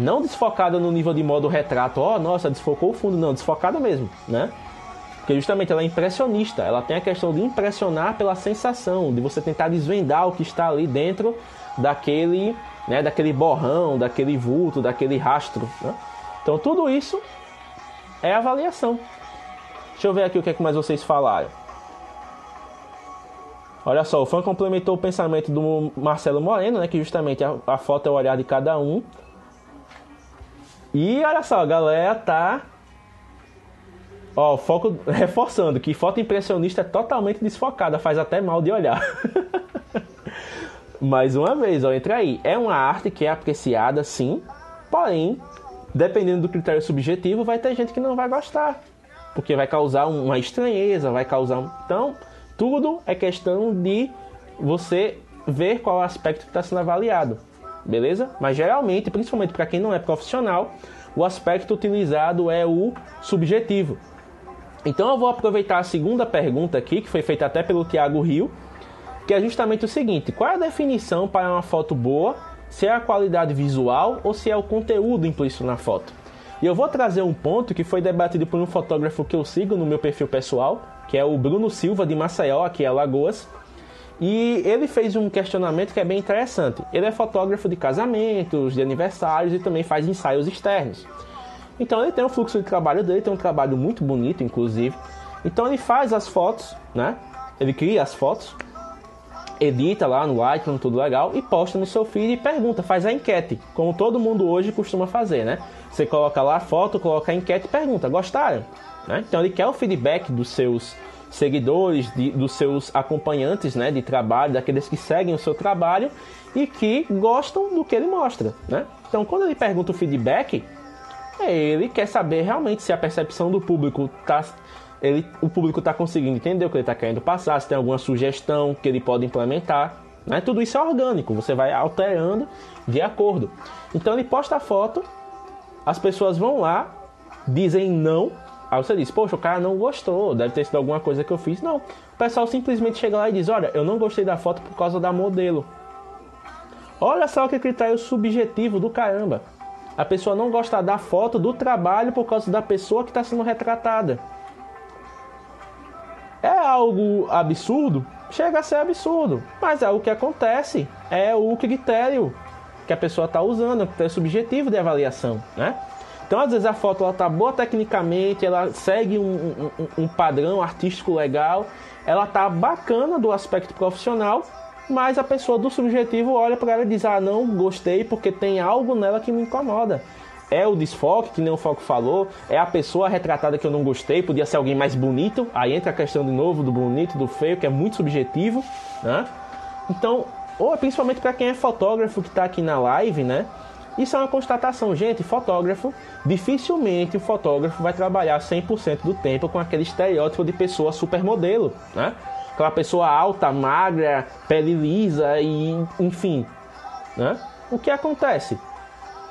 Não desfocada no nível de modo retrato, ó, oh, nossa, desfocou o fundo, não, desfocada mesmo, né? Porque justamente ela é impressionista, ela tem a questão de impressionar pela sensação, de você tentar desvendar o que está ali dentro daquele, né, daquele borrão, daquele vulto, daquele rastro. Né? Então tudo isso é avaliação. Deixa eu ver aqui o que, é que mais vocês falaram. Olha só, o fã complementou o pensamento do Marcelo Moreno, né, que justamente a, a foto é o olhar de cada um. E olha só, a galera tá Ó, foco reforçando que foto impressionista é totalmente desfocada, faz até mal de olhar. Mais uma vez, ó, entra aí. É uma arte que é apreciada, sim, porém, dependendo do critério subjetivo, vai ter gente que não vai gostar, porque vai causar uma estranheza, vai causar. Um... Então, tudo é questão de você ver qual aspecto que está sendo avaliado, beleza? Mas geralmente, principalmente para quem não é profissional, o aspecto utilizado é o subjetivo. Então eu vou aproveitar a segunda pergunta aqui, que foi feita até pelo Tiago Rio, que é justamente o seguinte: qual é a definição para uma foto boa? Se é a qualidade visual ou se é o conteúdo implícito na foto? E eu vou trazer um ponto que foi debatido por um fotógrafo que eu sigo no meu perfil pessoal, que é o Bruno Silva de Maceió, aqui em Alagoas. E ele fez um questionamento que é bem interessante. Ele é fotógrafo de casamentos, de aniversários e também faz ensaios externos. Então ele tem um fluxo de trabalho dele, tem um trabalho muito bonito, inclusive. Então ele faz as fotos, né? Ele cria as fotos, edita lá no Lightroom, tudo legal, e posta no seu feed e pergunta, faz a enquete, como todo mundo hoje costuma fazer, né? Você coloca lá a foto, coloca a enquete e pergunta, gostaram? Né? Então ele quer o feedback dos seus seguidores, de, dos seus acompanhantes né, de trabalho, daqueles que seguem o seu trabalho e que gostam do que ele mostra. Né? Então, quando ele pergunta o feedback, ele quer saber realmente se a percepção do público está. Ele, o público está conseguindo entender o que ele está querendo passar, se tem alguma sugestão que ele pode implementar. Né? Tudo isso é orgânico, você vai alterando de acordo. Então ele posta a foto, as pessoas vão lá, dizem não Aí você diz, poxa, o cara não gostou, deve ter sido alguma coisa que eu fiz. Não, o pessoal simplesmente chega lá e diz, olha, eu não gostei da foto por causa da modelo. Olha só que critério subjetivo do caramba. A pessoa não gosta da foto do trabalho por causa da pessoa que está sendo retratada. É algo absurdo? Chega a ser absurdo, mas é o que acontece, é o critério que a pessoa está usando, é o critério subjetivo de avaliação, né? Então, às vezes, a foto ela tá boa tecnicamente, ela segue um, um, um padrão artístico legal, ela tá bacana do aspecto profissional, mas a pessoa do subjetivo olha para ela e diz: Ah, não gostei porque tem algo nela que me incomoda. É o desfoque, que nem o Foco falou, é a pessoa retratada que eu não gostei, podia ser alguém mais bonito. Aí entra a questão de novo do bonito, do feio, que é muito subjetivo, né? Então, ou principalmente para quem é fotógrafo que está aqui na live, né? Isso é uma constatação, gente. Fotógrafo, dificilmente o fotógrafo vai trabalhar 100% do tempo com aquele estereótipo de pessoa supermodelo, né? Aquela pessoa alta, magra, pele lisa e enfim, né? O que acontece?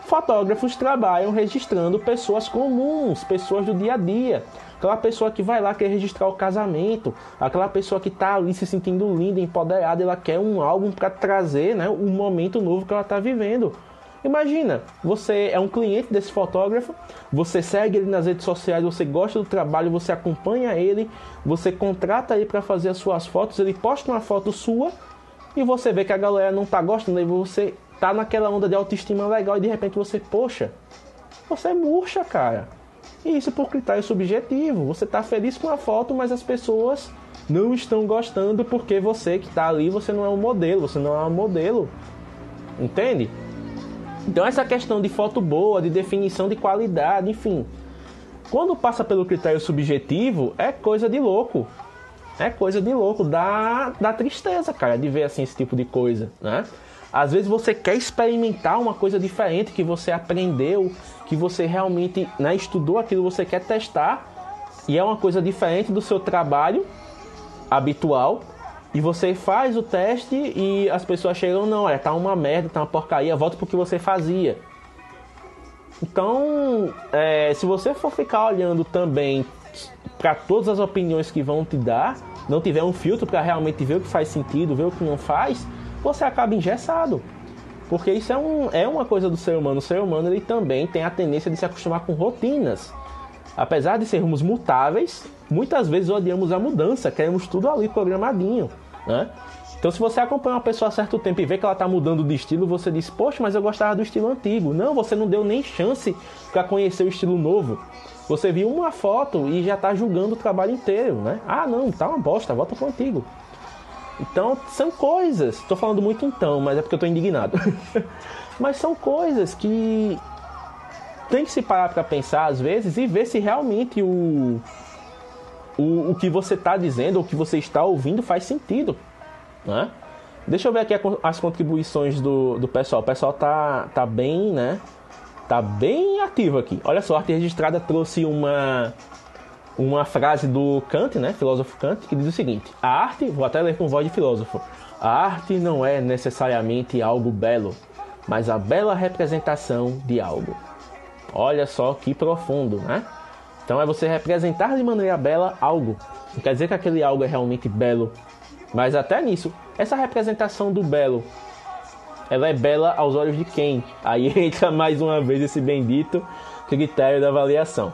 Fotógrafos trabalham registrando pessoas comuns, pessoas do dia a dia. Aquela pessoa que vai lá quer registrar o casamento, aquela pessoa que está ali se sentindo linda, empoderada, ela quer um álbum para trazer, né, um momento novo que ela está vivendo. Imagina, você é um cliente desse fotógrafo, você segue ele nas redes sociais, você gosta do trabalho, você acompanha ele, você contrata ele para fazer as suas fotos, ele posta uma foto sua e você vê que a galera não tá gostando, e você tá naquela onda de autoestima legal e de repente você, poxa, você murcha, cara. E isso por critério subjetivo. Você tá feliz com a foto, mas as pessoas não estão gostando porque você que tá ali, você não é um modelo, você não é um modelo. Entende? Então essa questão de foto boa, de definição de qualidade, enfim, quando passa pelo critério subjetivo, é coisa de louco. É coisa de louco, dá, dá tristeza, cara, de ver assim esse tipo de coisa, né? Às vezes você quer experimentar uma coisa diferente que você aprendeu, que você realmente né, estudou aquilo, você quer testar, e é uma coisa diferente do seu trabalho habitual, e você faz o teste e as pessoas chegam, não, é, tá uma merda, tá uma porcaria, volta pro que você fazia. Então, é, se você for ficar olhando também para todas as opiniões que vão te dar, não tiver um filtro para realmente ver o que faz sentido, ver o que não faz, você acaba engessado. Porque isso é, um, é uma coisa do ser humano. O ser humano ele também tem a tendência de se acostumar com rotinas. Apesar de sermos mutáveis, muitas vezes odiamos a mudança, queremos tudo ali programadinho, né? Então, se você acompanha uma pessoa há certo tempo e vê que ela está mudando de estilo, você diz, poxa, mas eu gostava do estilo antigo. Não, você não deu nem chance para conhecer o estilo novo. Você viu uma foto e já está julgando o trabalho inteiro, né? Ah, não, tá uma bosta, volta pro antigo. Então, são coisas. Estou falando muito então, mas é porque eu estou indignado. mas são coisas que tem que se parar para pensar às vezes e ver se realmente o, o, o que você está dizendo, o que você está ouvindo faz sentido. Né? Deixa eu ver aqui as contribuições do, do pessoal. O pessoal tá, tá bem, né? Tá bem ativo aqui. Olha só, a arte registrada trouxe uma, uma frase do Kant, né? Filósofo Kant, que diz o seguinte: A arte, vou até ler com voz de filósofo, a arte não é necessariamente algo belo, mas a bela representação de algo. Olha só que profundo, né? Então é você representar de maneira bela algo. Não quer dizer que aquele algo é realmente belo, mas até nisso, essa representação do belo, ela é bela aos olhos de quem? Aí entra mais uma vez esse bendito critério da avaliação.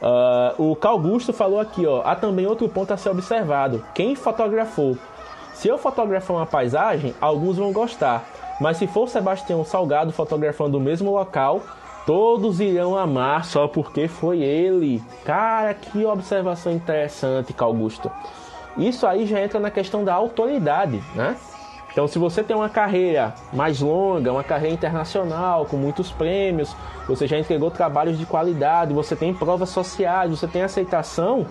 Uh, o Carl Gusto falou aqui, ó, há também outro ponto a ser observado. Quem fotografou? Se eu fotografar uma paisagem, alguns vão gostar, mas se for Sebastião Salgado fotografando o mesmo local, todos irão amar só porque foi ele. Cara, que observação interessante, Carl Gusto. Isso aí já entra na questão da autoridade, né? Então, se você tem uma carreira mais longa, uma carreira internacional, com muitos prêmios, você já entregou trabalhos de qualidade, você tem provas sociais, você tem aceitação,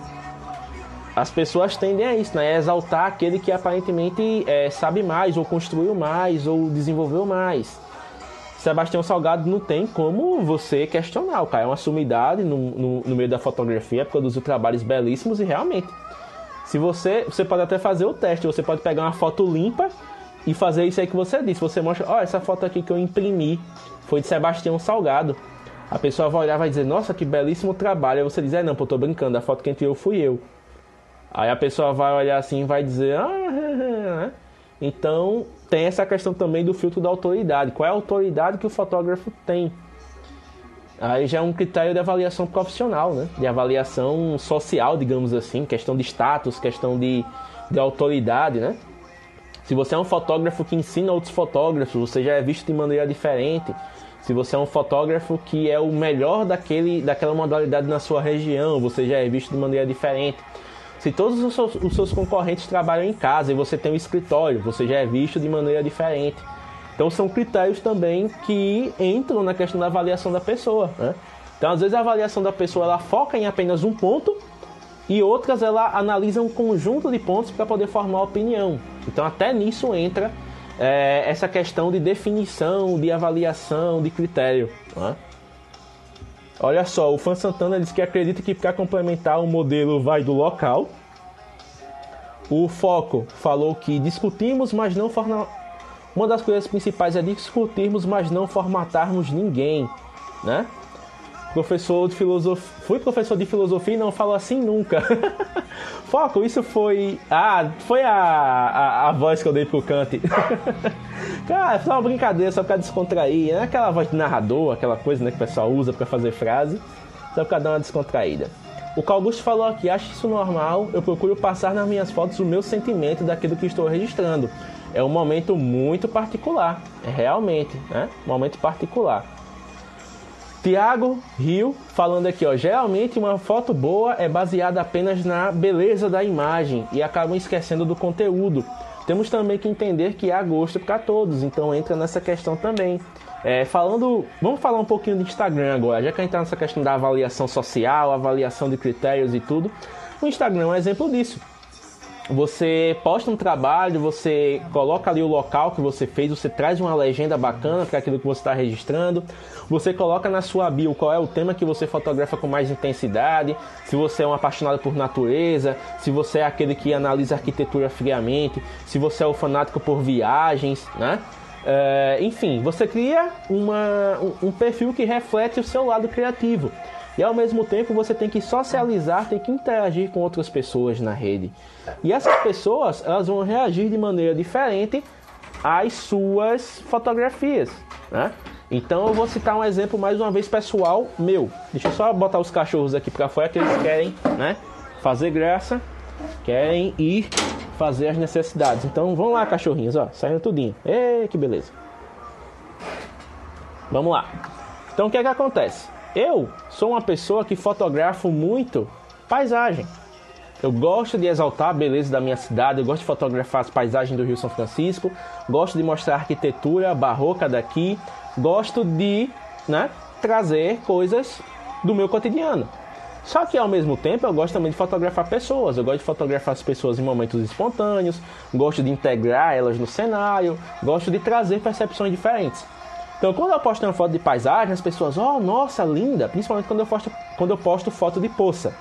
as pessoas tendem a isso, né? Exaltar aquele que aparentemente é, sabe mais, ou construiu mais, ou desenvolveu mais. Sebastião Salgado não tem como você questionar. O cara é uma sumidade no, no, no meio da fotografia, produziu trabalhos belíssimos e realmente. Se você, você pode até fazer o teste, você pode pegar uma foto limpa e fazer isso aí que você disse. Você mostra, ó, oh, essa foto aqui que eu imprimi foi de Sebastião Salgado. A pessoa vai olhar e vai dizer, nossa, que belíssimo trabalho. Aí você diz, é não, pô, tô brincando, a foto que tirou fui eu. Aí a pessoa vai olhar assim e vai dizer, ah, né? Então tem essa questão também do filtro da autoridade. Qual é a autoridade que o fotógrafo tem? Aí já é um critério de avaliação profissional, né? De avaliação social, digamos assim, questão de status, questão de, de autoridade, né? Se você é um fotógrafo que ensina outros fotógrafos, você já é visto de maneira diferente. Se você é um fotógrafo que é o melhor daquele, daquela modalidade na sua região, você já é visto de maneira diferente. Se todos os seus, os seus concorrentes trabalham em casa e você tem um escritório, você já é visto de maneira diferente. Então são critérios também que entram na questão da avaliação da pessoa. Né? Então às vezes a avaliação da pessoa ela foca em apenas um ponto e outras ela analisa um conjunto de pontos para poder formar opinião. Então até nisso entra é, essa questão de definição, de avaliação, de critério. Né? Olha só, o Fan Santana diz que acredita que para complementar o modelo vai do local. O Foco falou que discutimos, mas não forma... uma das coisas principais é discutirmos, mas não formatarmos ninguém, né? Professor de filosofia. Fui professor de filosofia e não falo assim nunca. Foco, isso foi. Ah, foi a, a, a voz que eu dei pro Kant. Cara, foi uma brincadeira só pra descontrair. Não é aquela voz de narrador, aquela coisa né, que o pessoal usa para fazer frase. Só pra dar uma descontraída. O Carl Augusto falou aqui, acho isso normal, eu procuro passar nas minhas fotos o meu sentimento daquilo que estou registrando. É um momento muito particular, é realmente, né? Momento particular. Tiago Rio falando aqui, ó. Geralmente uma foto boa é baseada apenas na beleza da imagem e acabam esquecendo do conteúdo. Temos também que entender que há gosto para todos, então entra nessa questão também. É, falando, vamos falar um pouquinho do Instagram agora, já que a gente está nessa questão da avaliação social, avaliação de critérios e tudo. O Instagram é um exemplo disso. Você posta um trabalho, você coloca ali o local que você fez, você traz uma legenda bacana para aquilo que você está registrando, você coloca na sua bio qual é o tema que você fotografa com mais intensidade, se você é um apaixonado por natureza, se você é aquele que analisa arquitetura friamente, se você é o fanático por viagens, né? É, enfim, você cria uma, um, um perfil que reflete o seu lado criativo. E ao mesmo tempo você tem que socializar, tem que interagir com outras pessoas na rede. E essas pessoas, elas vão reagir de maneira diferente às suas fotografias, né? Então eu vou citar um exemplo mais uma vez pessoal meu. Deixa eu só botar os cachorros aqui para fora que eles querem, né, fazer graça, querem ir fazer as necessidades. Então vamos lá, cachorrinhos, ó, saindo tudinho. Ei, que beleza. Vamos lá. Então o que é que acontece? Eu sou uma pessoa que fotografo muito paisagem. Eu gosto de exaltar a beleza da minha cidade, eu gosto de fotografar as paisagens do Rio São Francisco, gosto de mostrar a arquitetura barroca daqui, gosto de né, trazer coisas do meu cotidiano. Só que ao mesmo tempo eu gosto também de fotografar pessoas. Eu gosto de fotografar as pessoas em momentos espontâneos, gosto de integrar elas no cenário, gosto de trazer percepções diferentes. Então, quando eu posto uma foto de paisagem, as pessoas, oh, nossa, linda, principalmente quando eu posto, quando eu posto foto de poça.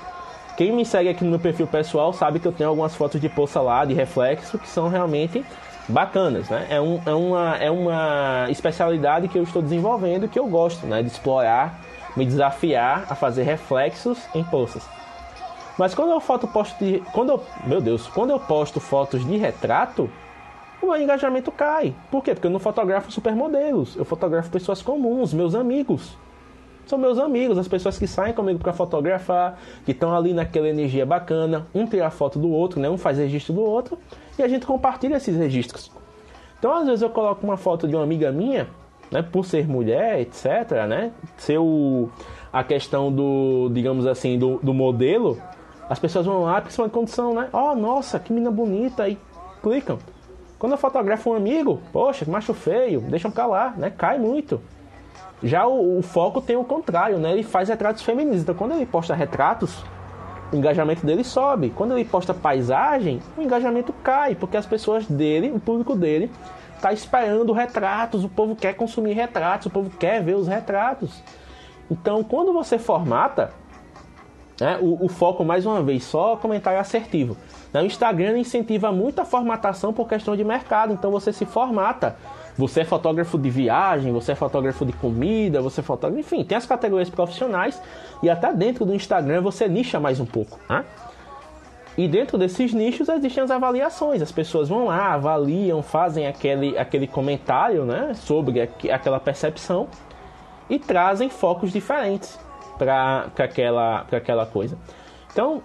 Quem me segue aqui no meu perfil pessoal sabe que eu tenho algumas fotos de poça lá, de reflexo, que são realmente bacanas, né? É, um, é, uma, é uma especialidade que eu estou desenvolvendo que eu gosto, né? De explorar, me desafiar a fazer reflexos em poças. Mas quando eu foto posto de, quando eu, meu Deus, quando eu posto fotos de retrato, o meu engajamento cai. Por quê? Porque eu não fotografo supermodelos, eu fotografo pessoas comuns, meus amigos. São meus amigos, as pessoas que saem comigo para fotografar, que estão ali naquela energia bacana, um tira foto do outro, né? um faz registro do outro, e a gente compartilha esses registros. Então, às vezes eu coloco uma foto de uma amiga minha, né, por ser mulher, etc, né? Ser o, a questão do, digamos assim, do, do modelo, as pessoas vão lá, quando são, né? Oh, nossa, que menina bonita, e clicam. Quando eu fotografo um amigo, poxa, macho feio, deixam calar, né? Cai muito. Já o, o, foco tem o contrário, né? Ele faz retratos femininos. Então, quando ele posta retratos, o engajamento dele sobe. Quando ele posta paisagem, o engajamento cai, porque as pessoas dele, o público dele, está esperando retratos. O povo quer consumir retratos, o povo quer ver os retratos. Então, quando você formata, né, o, o foco, mais uma vez, só comentário assertivo. Né? O Instagram incentiva muito a formatação por questão de mercado. Então, você se formata você é fotógrafo de viagem, você é fotógrafo de comida, você é fotógrafo. Enfim, tem as categorias profissionais e até dentro do Instagram você nicha mais um pouco. Né? E dentro desses nichos existem as avaliações. As pessoas vão lá, avaliam, fazem aquele, aquele comentário né, sobre aquela percepção e trazem focos diferentes para aquela, aquela coisa. Então,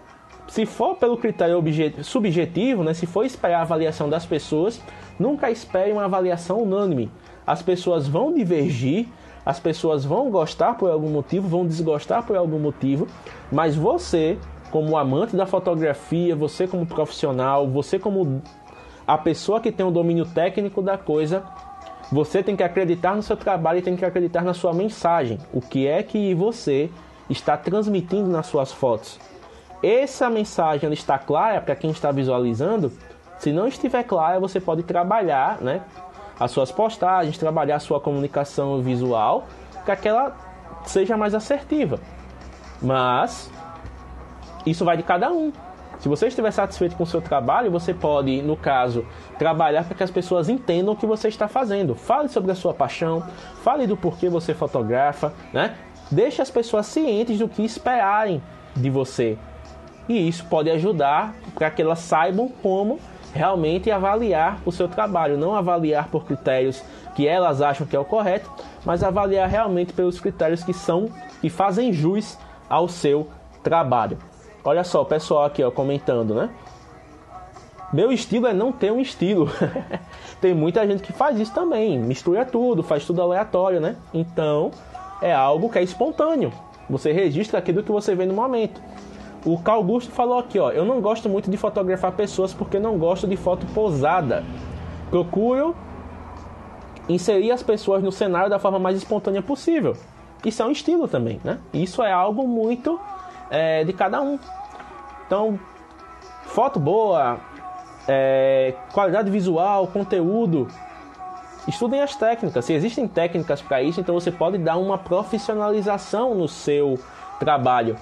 se for pelo critério subjetivo, né, se for esperar a avaliação das pessoas, Nunca espere uma avaliação unânime. As pessoas vão divergir, as pessoas vão gostar por algum motivo, vão desgostar por algum motivo, mas você, como amante da fotografia, você como profissional, você como a pessoa que tem o domínio técnico da coisa, você tem que acreditar no seu trabalho e tem que acreditar na sua mensagem. O que é que você está transmitindo nas suas fotos? Essa mensagem está clara para quem está visualizando? Se não estiver clara, você pode trabalhar né, as suas postagens, trabalhar a sua comunicação visual para que ela seja mais assertiva. Mas isso vai de cada um. Se você estiver satisfeito com o seu trabalho, você pode, no caso, trabalhar para que as pessoas entendam o que você está fazendo. Fale sobre a sua paixão, fale do porquê você fotografa, né? Deixe as pessoas cientes do que esperarem de você. E isso pode ajudar para que elas saibam como realmente avaliar o seu trabalho, não avaliar por critérios que elas acham que é o correto, mas avaliar realmente pelos critérios que são e fazem jus ao seu trabalho. Olha só o pessoal aqui ó, comentando, né? Meu estilo é não ter um estilo. Tem muita gente que faz isso também, mistura tudo, faz tudo aleatório, né? Então é algo que é espontâneo. Você registra aquilo que você vê no momento. O Carl Gusto falou aqui, ó, eu não gosto muito de fotografar pessoas porque não gosto de foto posada. Procuro inserir as pessoas no cenário da forma mais espontânea possível. Isso é um estilo também, né? Isso é algo muito é, de cada um. Então, foto boa, é, qualidade visual, conteúdo. Estudem as técnicas. Se existem técnicas para isso, então você pode dar uma profissionalização no seu trabalho.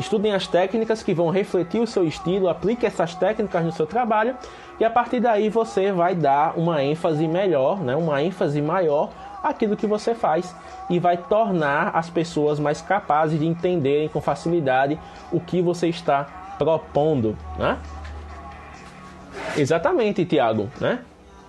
Estudem as técnicas que vão refletir o seu estilo, aplique essas técnicas no seu trabalho e a partir daí você vai dar uma ênfase melhor, né, uma ênfase maior aquilo que você faz e vai tornar as pessoas mais capazes de entenderem com facilidade o que você está propondo, né? Exatamente, Tiago, né?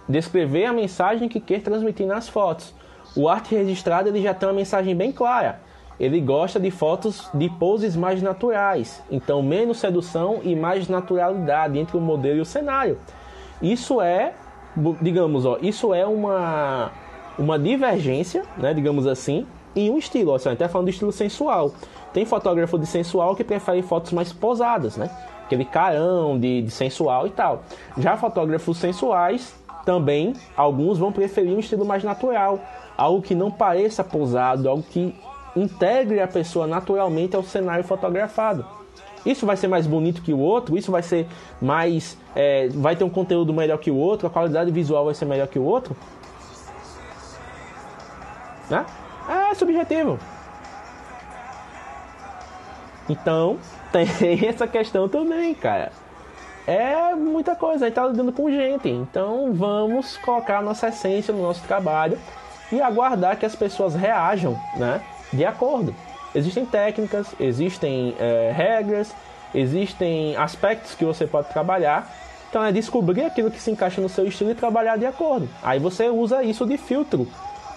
Descrever a mensagem que quer transmitir nas fotos. O arte registrado ele já tem uma mensagem bem clara ele gosta de fotos de poses mais naturais, então menos sedução e mais naturalidade entre o modelo e o cenário. Isso é, digamos, ó, isso é uma uma divergência, né, digamos assim, em um estilo. Ó, você está falando do estilo sensual. Tem fotógrafo de sensual que prefere fotos mais posadas, né? Aquele carão de, de sensual e tal. Já fotógrafos sensuais também, alguns vão preferir um estilo mais natural, algo que não pareça posado, algo que integre a pessoa naturalmente ao cenário fotografado. Isso vai ser mais bonito que o outro, isso vai ser mais. É, vai ter um conteúdo melhor que o outro, a qualidade visual vai ser melhor que o outro. Né? É subjetivo. Então, tem essa questão também, cara. É muita coisa, a gente tá lidando com gente. Então, vamos colocar a nossa essência no nosso trabalho e aguardar que as pessoas reajam, né? De acordo. Existem técnicas, existem é, regras, existem aspectos que você pode trabalhar. Então é descobrir aquilo que se encaixa no seu estilo e trabalhar de acordo. Aí você usa isso de filtro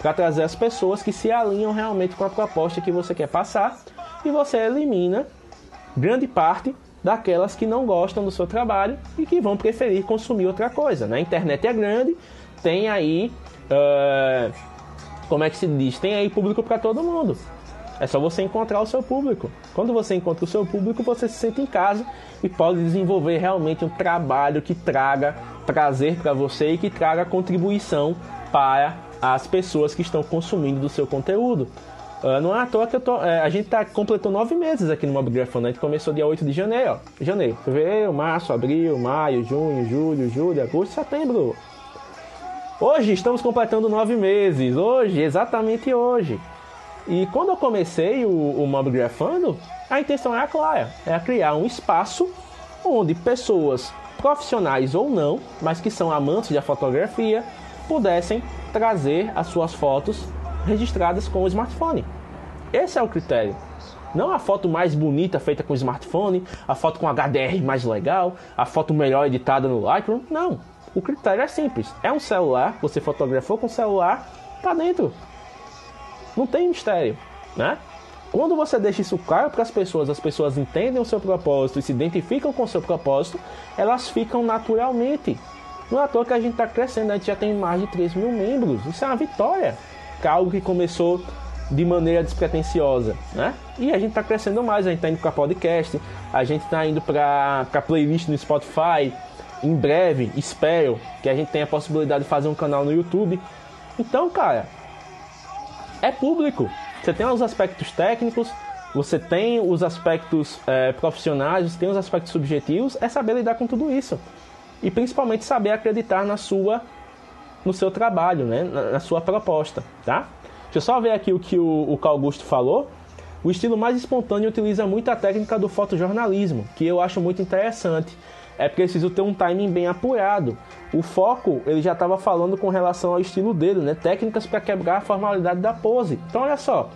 para trazer as pessoas que se alinham realmente com a proposta que você quer passar e você elimina grande parte daquelas que não gostam do seu trabalho e que vão preferir consumir outra coisa. Né? A internet é grande, tem aí. Uh, como é que se diz? Tem aí público para todo mundo. É só você encontrar o seu público. Quando você encontra o seu público, você se sente em casa e pode desenvolver realmente um trabalho que traga prazer para você e que traga contribuição para as pessoas que estão consumindo do seu conteúdo. Uh, não é à toa que tô, é, a gente tá, completou nove meses aqui no Mobgrafando. A gente começou dia 8 de janeiro. Ó. Janeiro, fevereiro, março, abril, maio, junho, julho, julho, agosto, setembro. Hoje estamos completando nove meses. Hoje, exatamente hoje. E quando eu comecei o, o Mobgrafando, a intenção era clara: é criar um espaço onde pessoas profissionais ou não, mas que são amantes da fotografia, pudessem trazer as suas fotos registradas com o smartphone. Esse é o critério. Não a foto mais bonita feita com o smartphone, a foto com HDR mais legal, a foto melhor editada no Lightroom. Não. O critério é simples. É um celular, você fotografou com o celular, tá dentro. Não tem mistério, né? Quando você deixa isso claro para as pessoas, as pessoas entendem o seu propósito e se identificam com o seu propósito, elas ficam naturalmente. Não é à toa que a gente está crescendo, a gente já tem mais de 3 mil membros. Isso é uma vitória. Que é algo que começou de maneira despretensiosa, né? E a gente está crescendo mais, a gente está indo para podcast, a gente está indo para playlist no Spotify. Em breve, espero que a gente tenha a possibilidade de fazer um canal no YouTube. Então, cara, é público. Você tem os aspectos técnicos, você tem os aspectos é, profissionais, você tem os aspectos subjetivos, é saber lidar com tudo isso. E principalmente saber acreditar na sua, no seu trabalho, né? na, na sua proposta. Tá? Deixa eu só ver aqui o que o, o Carl Augusto falou. O estilo mais espontâneo utiliza muito a técnica do fotojornalismo, que eu acho muito interessante é preciso ter um timing bem apurado. O foco, ele já estava falando com relação ao estilo dele, né? Técnicas para quebrar a formalidade da pose. Então, olha só.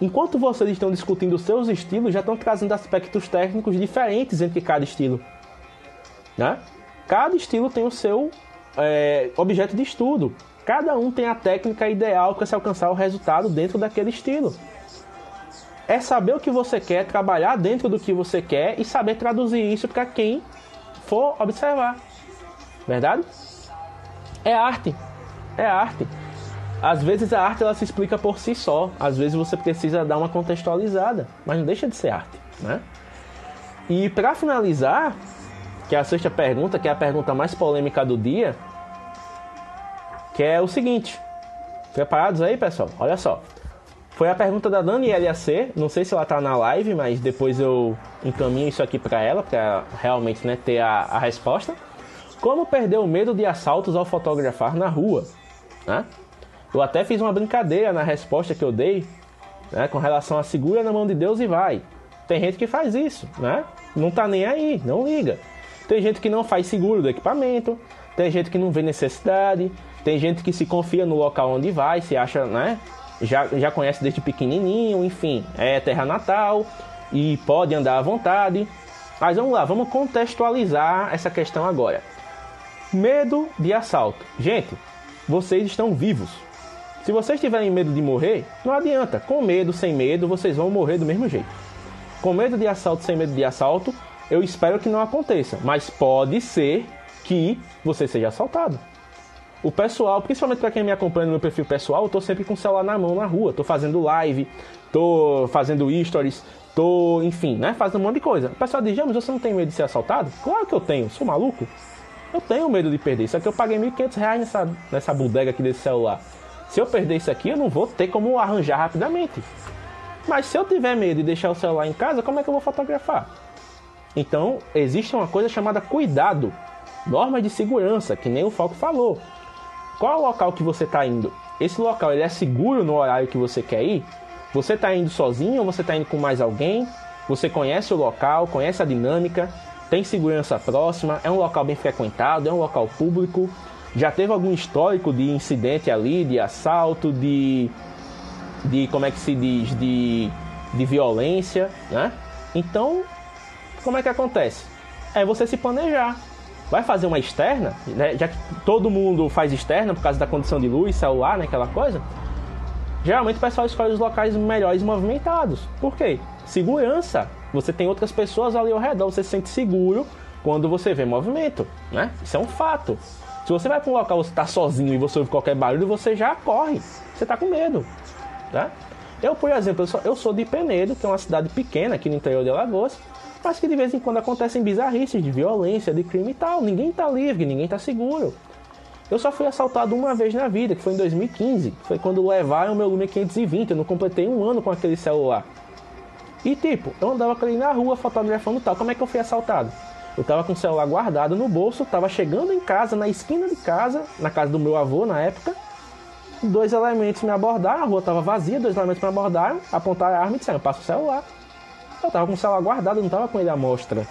Enquanto vocês estão discutindo seus estilos, já estão trazendo aspectos técnicos diferentes entre cada estilo. Né? Cada estilo tem o seu é, objeto de estudo. Cada um tem a técnica ideal para se alcançar o resultado dentro daquele estilo é saber o que você quer, trabalhar dentro do que você quer e saber traduzir isso para quem for observar. Verdade? É arte. É arte. Às vezes a arte ela se explica por si só. Às vezes você precisa dar uma contextualizada, mas não deixa de ser arte, né? E para finalizar, que é a sexta pergunta, que é a pergunta mais polêmica do dia, que é o seguinte: preparados aí, pessoal? Olha só. Foi a pergunta da Daniela C. Não sei se ela tá na live, mas depois eu encaminho isso aqui para ela, para realmente né, ter a, a, resposta. Como perder o medo de assaltos ao fotografar na rua? Né? Eu até fiz uma brincadeira na resposta que eu dei né, com relação a segura na mão de Deus e vai. Tem gente que faz isso, né? Não tá nem aí, não liga. Tem gente que não faz seguro do equipamento, tem gente que não vê necessidade, tem gente que se confia no local onde vai, se acha, né? Já, já conhece desde pequenininho, enfim, é terra natal e pode andar à vontade. Mas vamos lá, vamos contextualizar essa questão agora. Medo de assalto. Gente, vocês estão vivos. Se vocês tiverem medo de morrer, não adianta. Com medo, sem medo, vocês vão morrer do mesmo jeito. Com medo de assalto, sem medo de assalto, eu espero que não aconteça. Mas pode ser que você seja assaltado. O pessoal, principalmente para quem me acompanha no meu perfil pessoal, eu tô sempre com o celular na mão na rua, tô fazendo live, tô fazendo stories, tô, enfim, né, fazendo um monte de coisa. O pessoal diz, mas você não tem medo de ser assaltado? Claro que eu tenho, sou maluco. Eu tenho medo de perder, só que eu paguei 1.500 reais nessa, nessa bodega aqui desse celular. Se eu perder isso aqui, eu não vou ter como arranjar rapidamente. Mas se eu tiver medo de deixar o celular em casa, como é que eu vou fotografar? Então, existe uma coisa chamada cuidado, normas de segurança, que nem o Falco falou. Qual é o local que você está indo? Esse local ele é seguro no horário que você quer ir? Você está indo sozinho ou você está indo com mais alguém? Você conhece o local, conhece a dinâmica, tem segurança próxima, é um local bem frequentado, é um local público. Já teve algum histórico de incidente ali, de assalto, de. de como é que se diz? De, de violência, né? Então, como é que acontece? É você se planejar. Vai fazer uma externa, né? já que todo mundo faz externa por causa da condição de luz, celular, né? aquela coisa. Geralmente o pessoal escolhe os locais melhores movimentados. Por quê? Segurança. Você tem outras pessoas ali ao redor, você se sente seguro quando você vê movimento, né? Isso é um fato. Se você vai para um local, você está sozinho e você ouve qualquer barulho, você já corre. Você está com medo, tá? Eu, por exemplo, eu sou, eu sou de Penedo, que é uma cidade pequena aqui no interior de Alagoas, mas que de vez em quando acontecem bizarrices de violência, de crime e tal. Ninguém está livre, ninguém está seguro. Eu só fui assaltado uma vez na vida, que foi em 2015. Foi quando levaram meu Lumia 520. Eu não completei um ano com aquele celular. E tipo, eu andava ali na rua fotografando tal. Como é que eu fui assaltado? Eu tava com o celular guardado no bolso, tava chegando em casa, na esquina de casa, na casa do meu avô na época. Dois elementos me abordaram, a rua tava vazia, dois elementos me abordaram, apontaram a arma e disseram, passa o celular. Eu tava com o celular guardado, não tava com ele à mostra,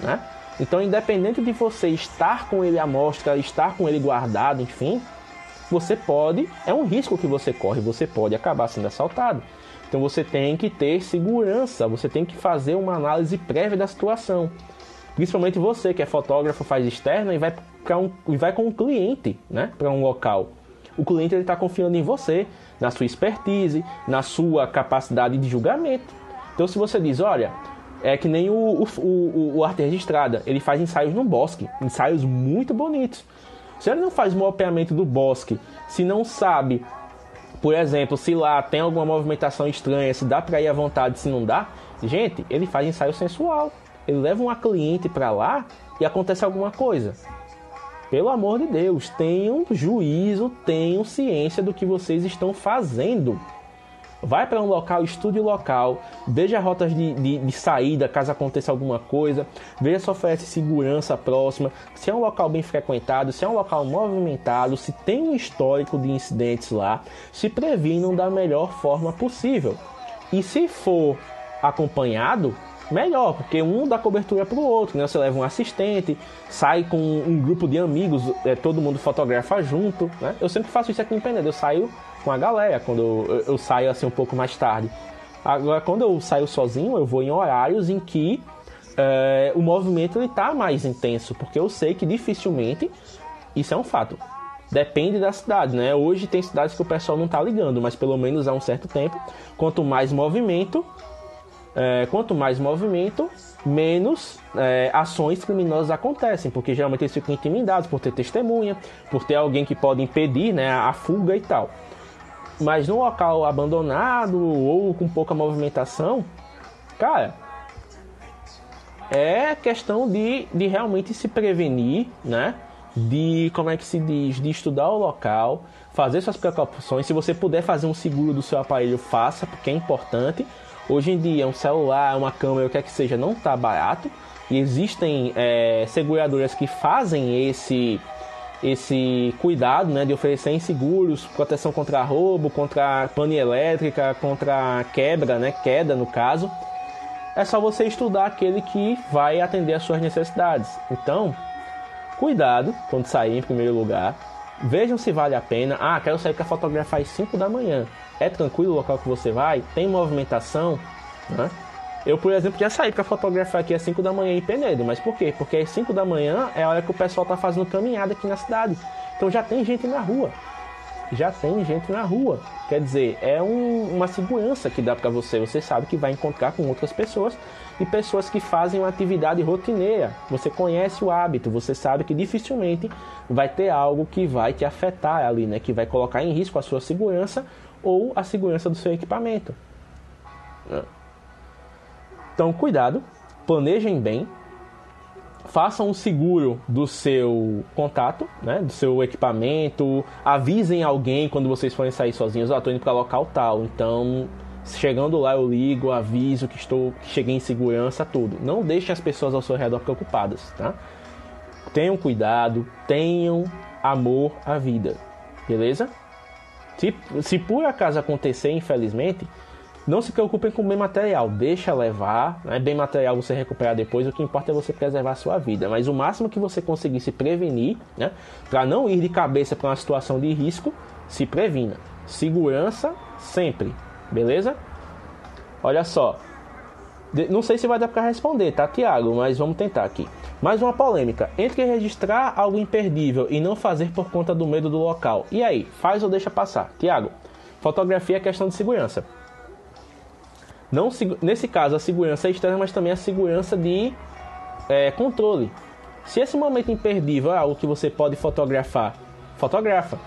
né? Então, independente de você estar com ele à mostra, estar com ele guardado, enfim, você pode, é um risco que você corre, você pode acabar sendo assaltado. Então você tem que ter segurança, você tem que fazer uma análise prévia da situação. Principalmente você que é fotógrafo, faz externa e vai, um, e vai com um cliente né, para um local. O cliente está confiando em você, na sua expertise, na sua capacidade de julgamento. Então se você diz, olha, é que nem o, o, o, o arte registrada. Ele faz ensaios no bosque, ensaios muito bonitos. Se ele não faz mapeamento do bosque, se não sabe, por exemplo, se lá tem alguma movimentação estranha, se dá para ir à vontade, se não dá, gente, ele faz ensaio sensual. Ele leva uma cliente para lá e acontece alguma coisa. Pelo amor de Deus, tenham juízo, tenham ciência do que vocês estão fazendo. Vai para um local, estude o local, veja rotas de, de, de, saída caso aconteça alguma coisa, veja se oferece segurança próxima, se é um local bem frequentado, se é um local movimentado, se tem um histórico de incidentes lá, se previnam da melhor forma possível. E se for acompanhado, melhor, porque um dá cobertura para o outro, né? Você leva um assistente, sai com um grupo de amigos, é, todo mundo fotografa junto, né? Eu sempre faço isso aqui em Penedo, eu saio com a galera quando eu, eu, saio assim um pouco mais tarde. Agora, quando eu saio sozinho, eu vou em horários em que é, o movimento está mais intenso, porque eu sei que dificilmente isso é um fato. Depende da cidade, né? Hoje tem cidades que o pessoal não está ligando, mas pelo menos há um certo tempo, quanto mais movimento, é, quanto mais movimento, menos é, ações criminosas acontecem, porque geralmente eles ficam intimidados por ter testemunha, por ter alguém que pode impedir né, a fuga e tal. Mas num local abandonado ou com pouca movimentação, cara, é questão de, de realmente se prevenir, né? De como é que se diz, de estudar o local, fazer suas precauções. Se você puder fazer um seguro do seu aparelho, faça, porque é importante. Hoje em dia, um celular, uma câmera, o que é que seja, não está barato. E existem é, seguradoras que fazem esse esse cuidado né, de oferecer seguros, proteção contra roubo, contra pane elétrica, contra quebra, né, queda no caso. É só você estudar aquele que vai atender às suas necessidades. Então, cuidado quando sair em primeiro lugar. Vejam se vale a pena. Ah, quero sair para fotografar às 5 da manhã. É tranquilo o local que você vai? Tem movimentação? Né? Eu, por exemplo, já saí para fotografar aqui às 5 da manhã em Penedo. Mas por quê? Porque às 5 da manhã é a hora que o pessoal tá fazendo caminhada aqui na cidade. Então já tem gente na rua. Já tem gente na rua. Quer dizer, é um, uma segurança que dá para você. Você sabe que vai encontrar com outras pessoas e pessoas que fazem uma atividade rotineira. Você conhece o hábito, você sabe que dificilmente vai ter algo que vai te afetar ali, né? Que vai colocar em risco a sua segurança ou a segurança do seu equipamento. Então, cuidado, planejem bem, façam um seguro do seu contato, né, do seu equipamento, avisem alguém quando vocês forem sair sozinhos, ó, oh, tô indo para local tal, então Chegando lá eu ligo, aviso que estou que cheguei em segurança, tudo. Não deixe as pessoas ao seu redor preocupadas, tá? Tenham cuidado, tenham amor à vida, beleza? Se, se por acaso acontecer, infelizmente, não se preocupem com bem material, deixa levar, né? bem material você recuperar depois, o que importa é você preservar a sua vida. Mas o máximo que você conseguir se prevenir, né? para não ir de cabeça para uma situação de risco, se previna. Segurança sempre, beleza? Olha só, não sei se vai dar para responder, tá, Tiago? Mas vamos tentar aqui. Mais uma polêmica. Entre registrar algo imperdível e não fazer por conta do medo do local. E aí, faz ou deixa passar? Tiago, fotografia é questão de segurança. Não, nesse caso, a segurança é externa, mas também a segurança de é, controle. Se esse momento imperdível é algo que você pode fotografar, fotografa.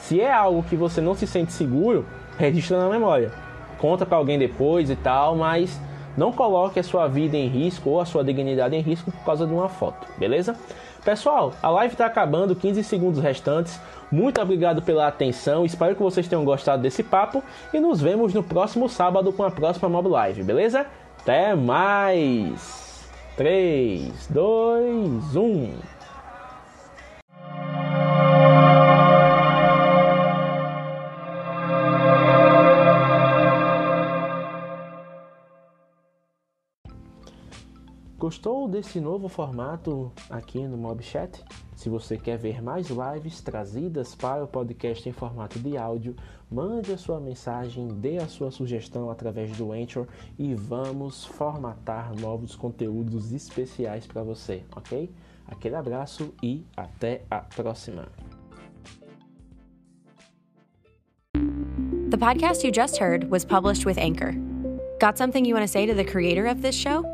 Se é algo que você não se sente seguro, registra na memória. Conta para alguém depois e tal, mas não coloque a sua vida em risco ou a sua dignidade em risco por causa de uma foto, beleza? Pessoal, a live está acabando, 15 segundos restantes. Muito obrigado pela atenção, espero que vocês tenham gostado desse papo e nos vemos no próximo sábado com a próxima Mob Live, beleza? Até mais! 3, 2, 1. Gostou desse novo formato aqui no MobChat? Se você quer ver mais lives trazidas para o podcast em formato de áudio, mande a sua mensagem, dê a sua sugestão através do Anchor e vamos formatar novos conteúdos especiais para você, ok? Aquele abraço e até a próxima. The podcast you just heard was published with Anchor. Got something you want to say to the creator of this show?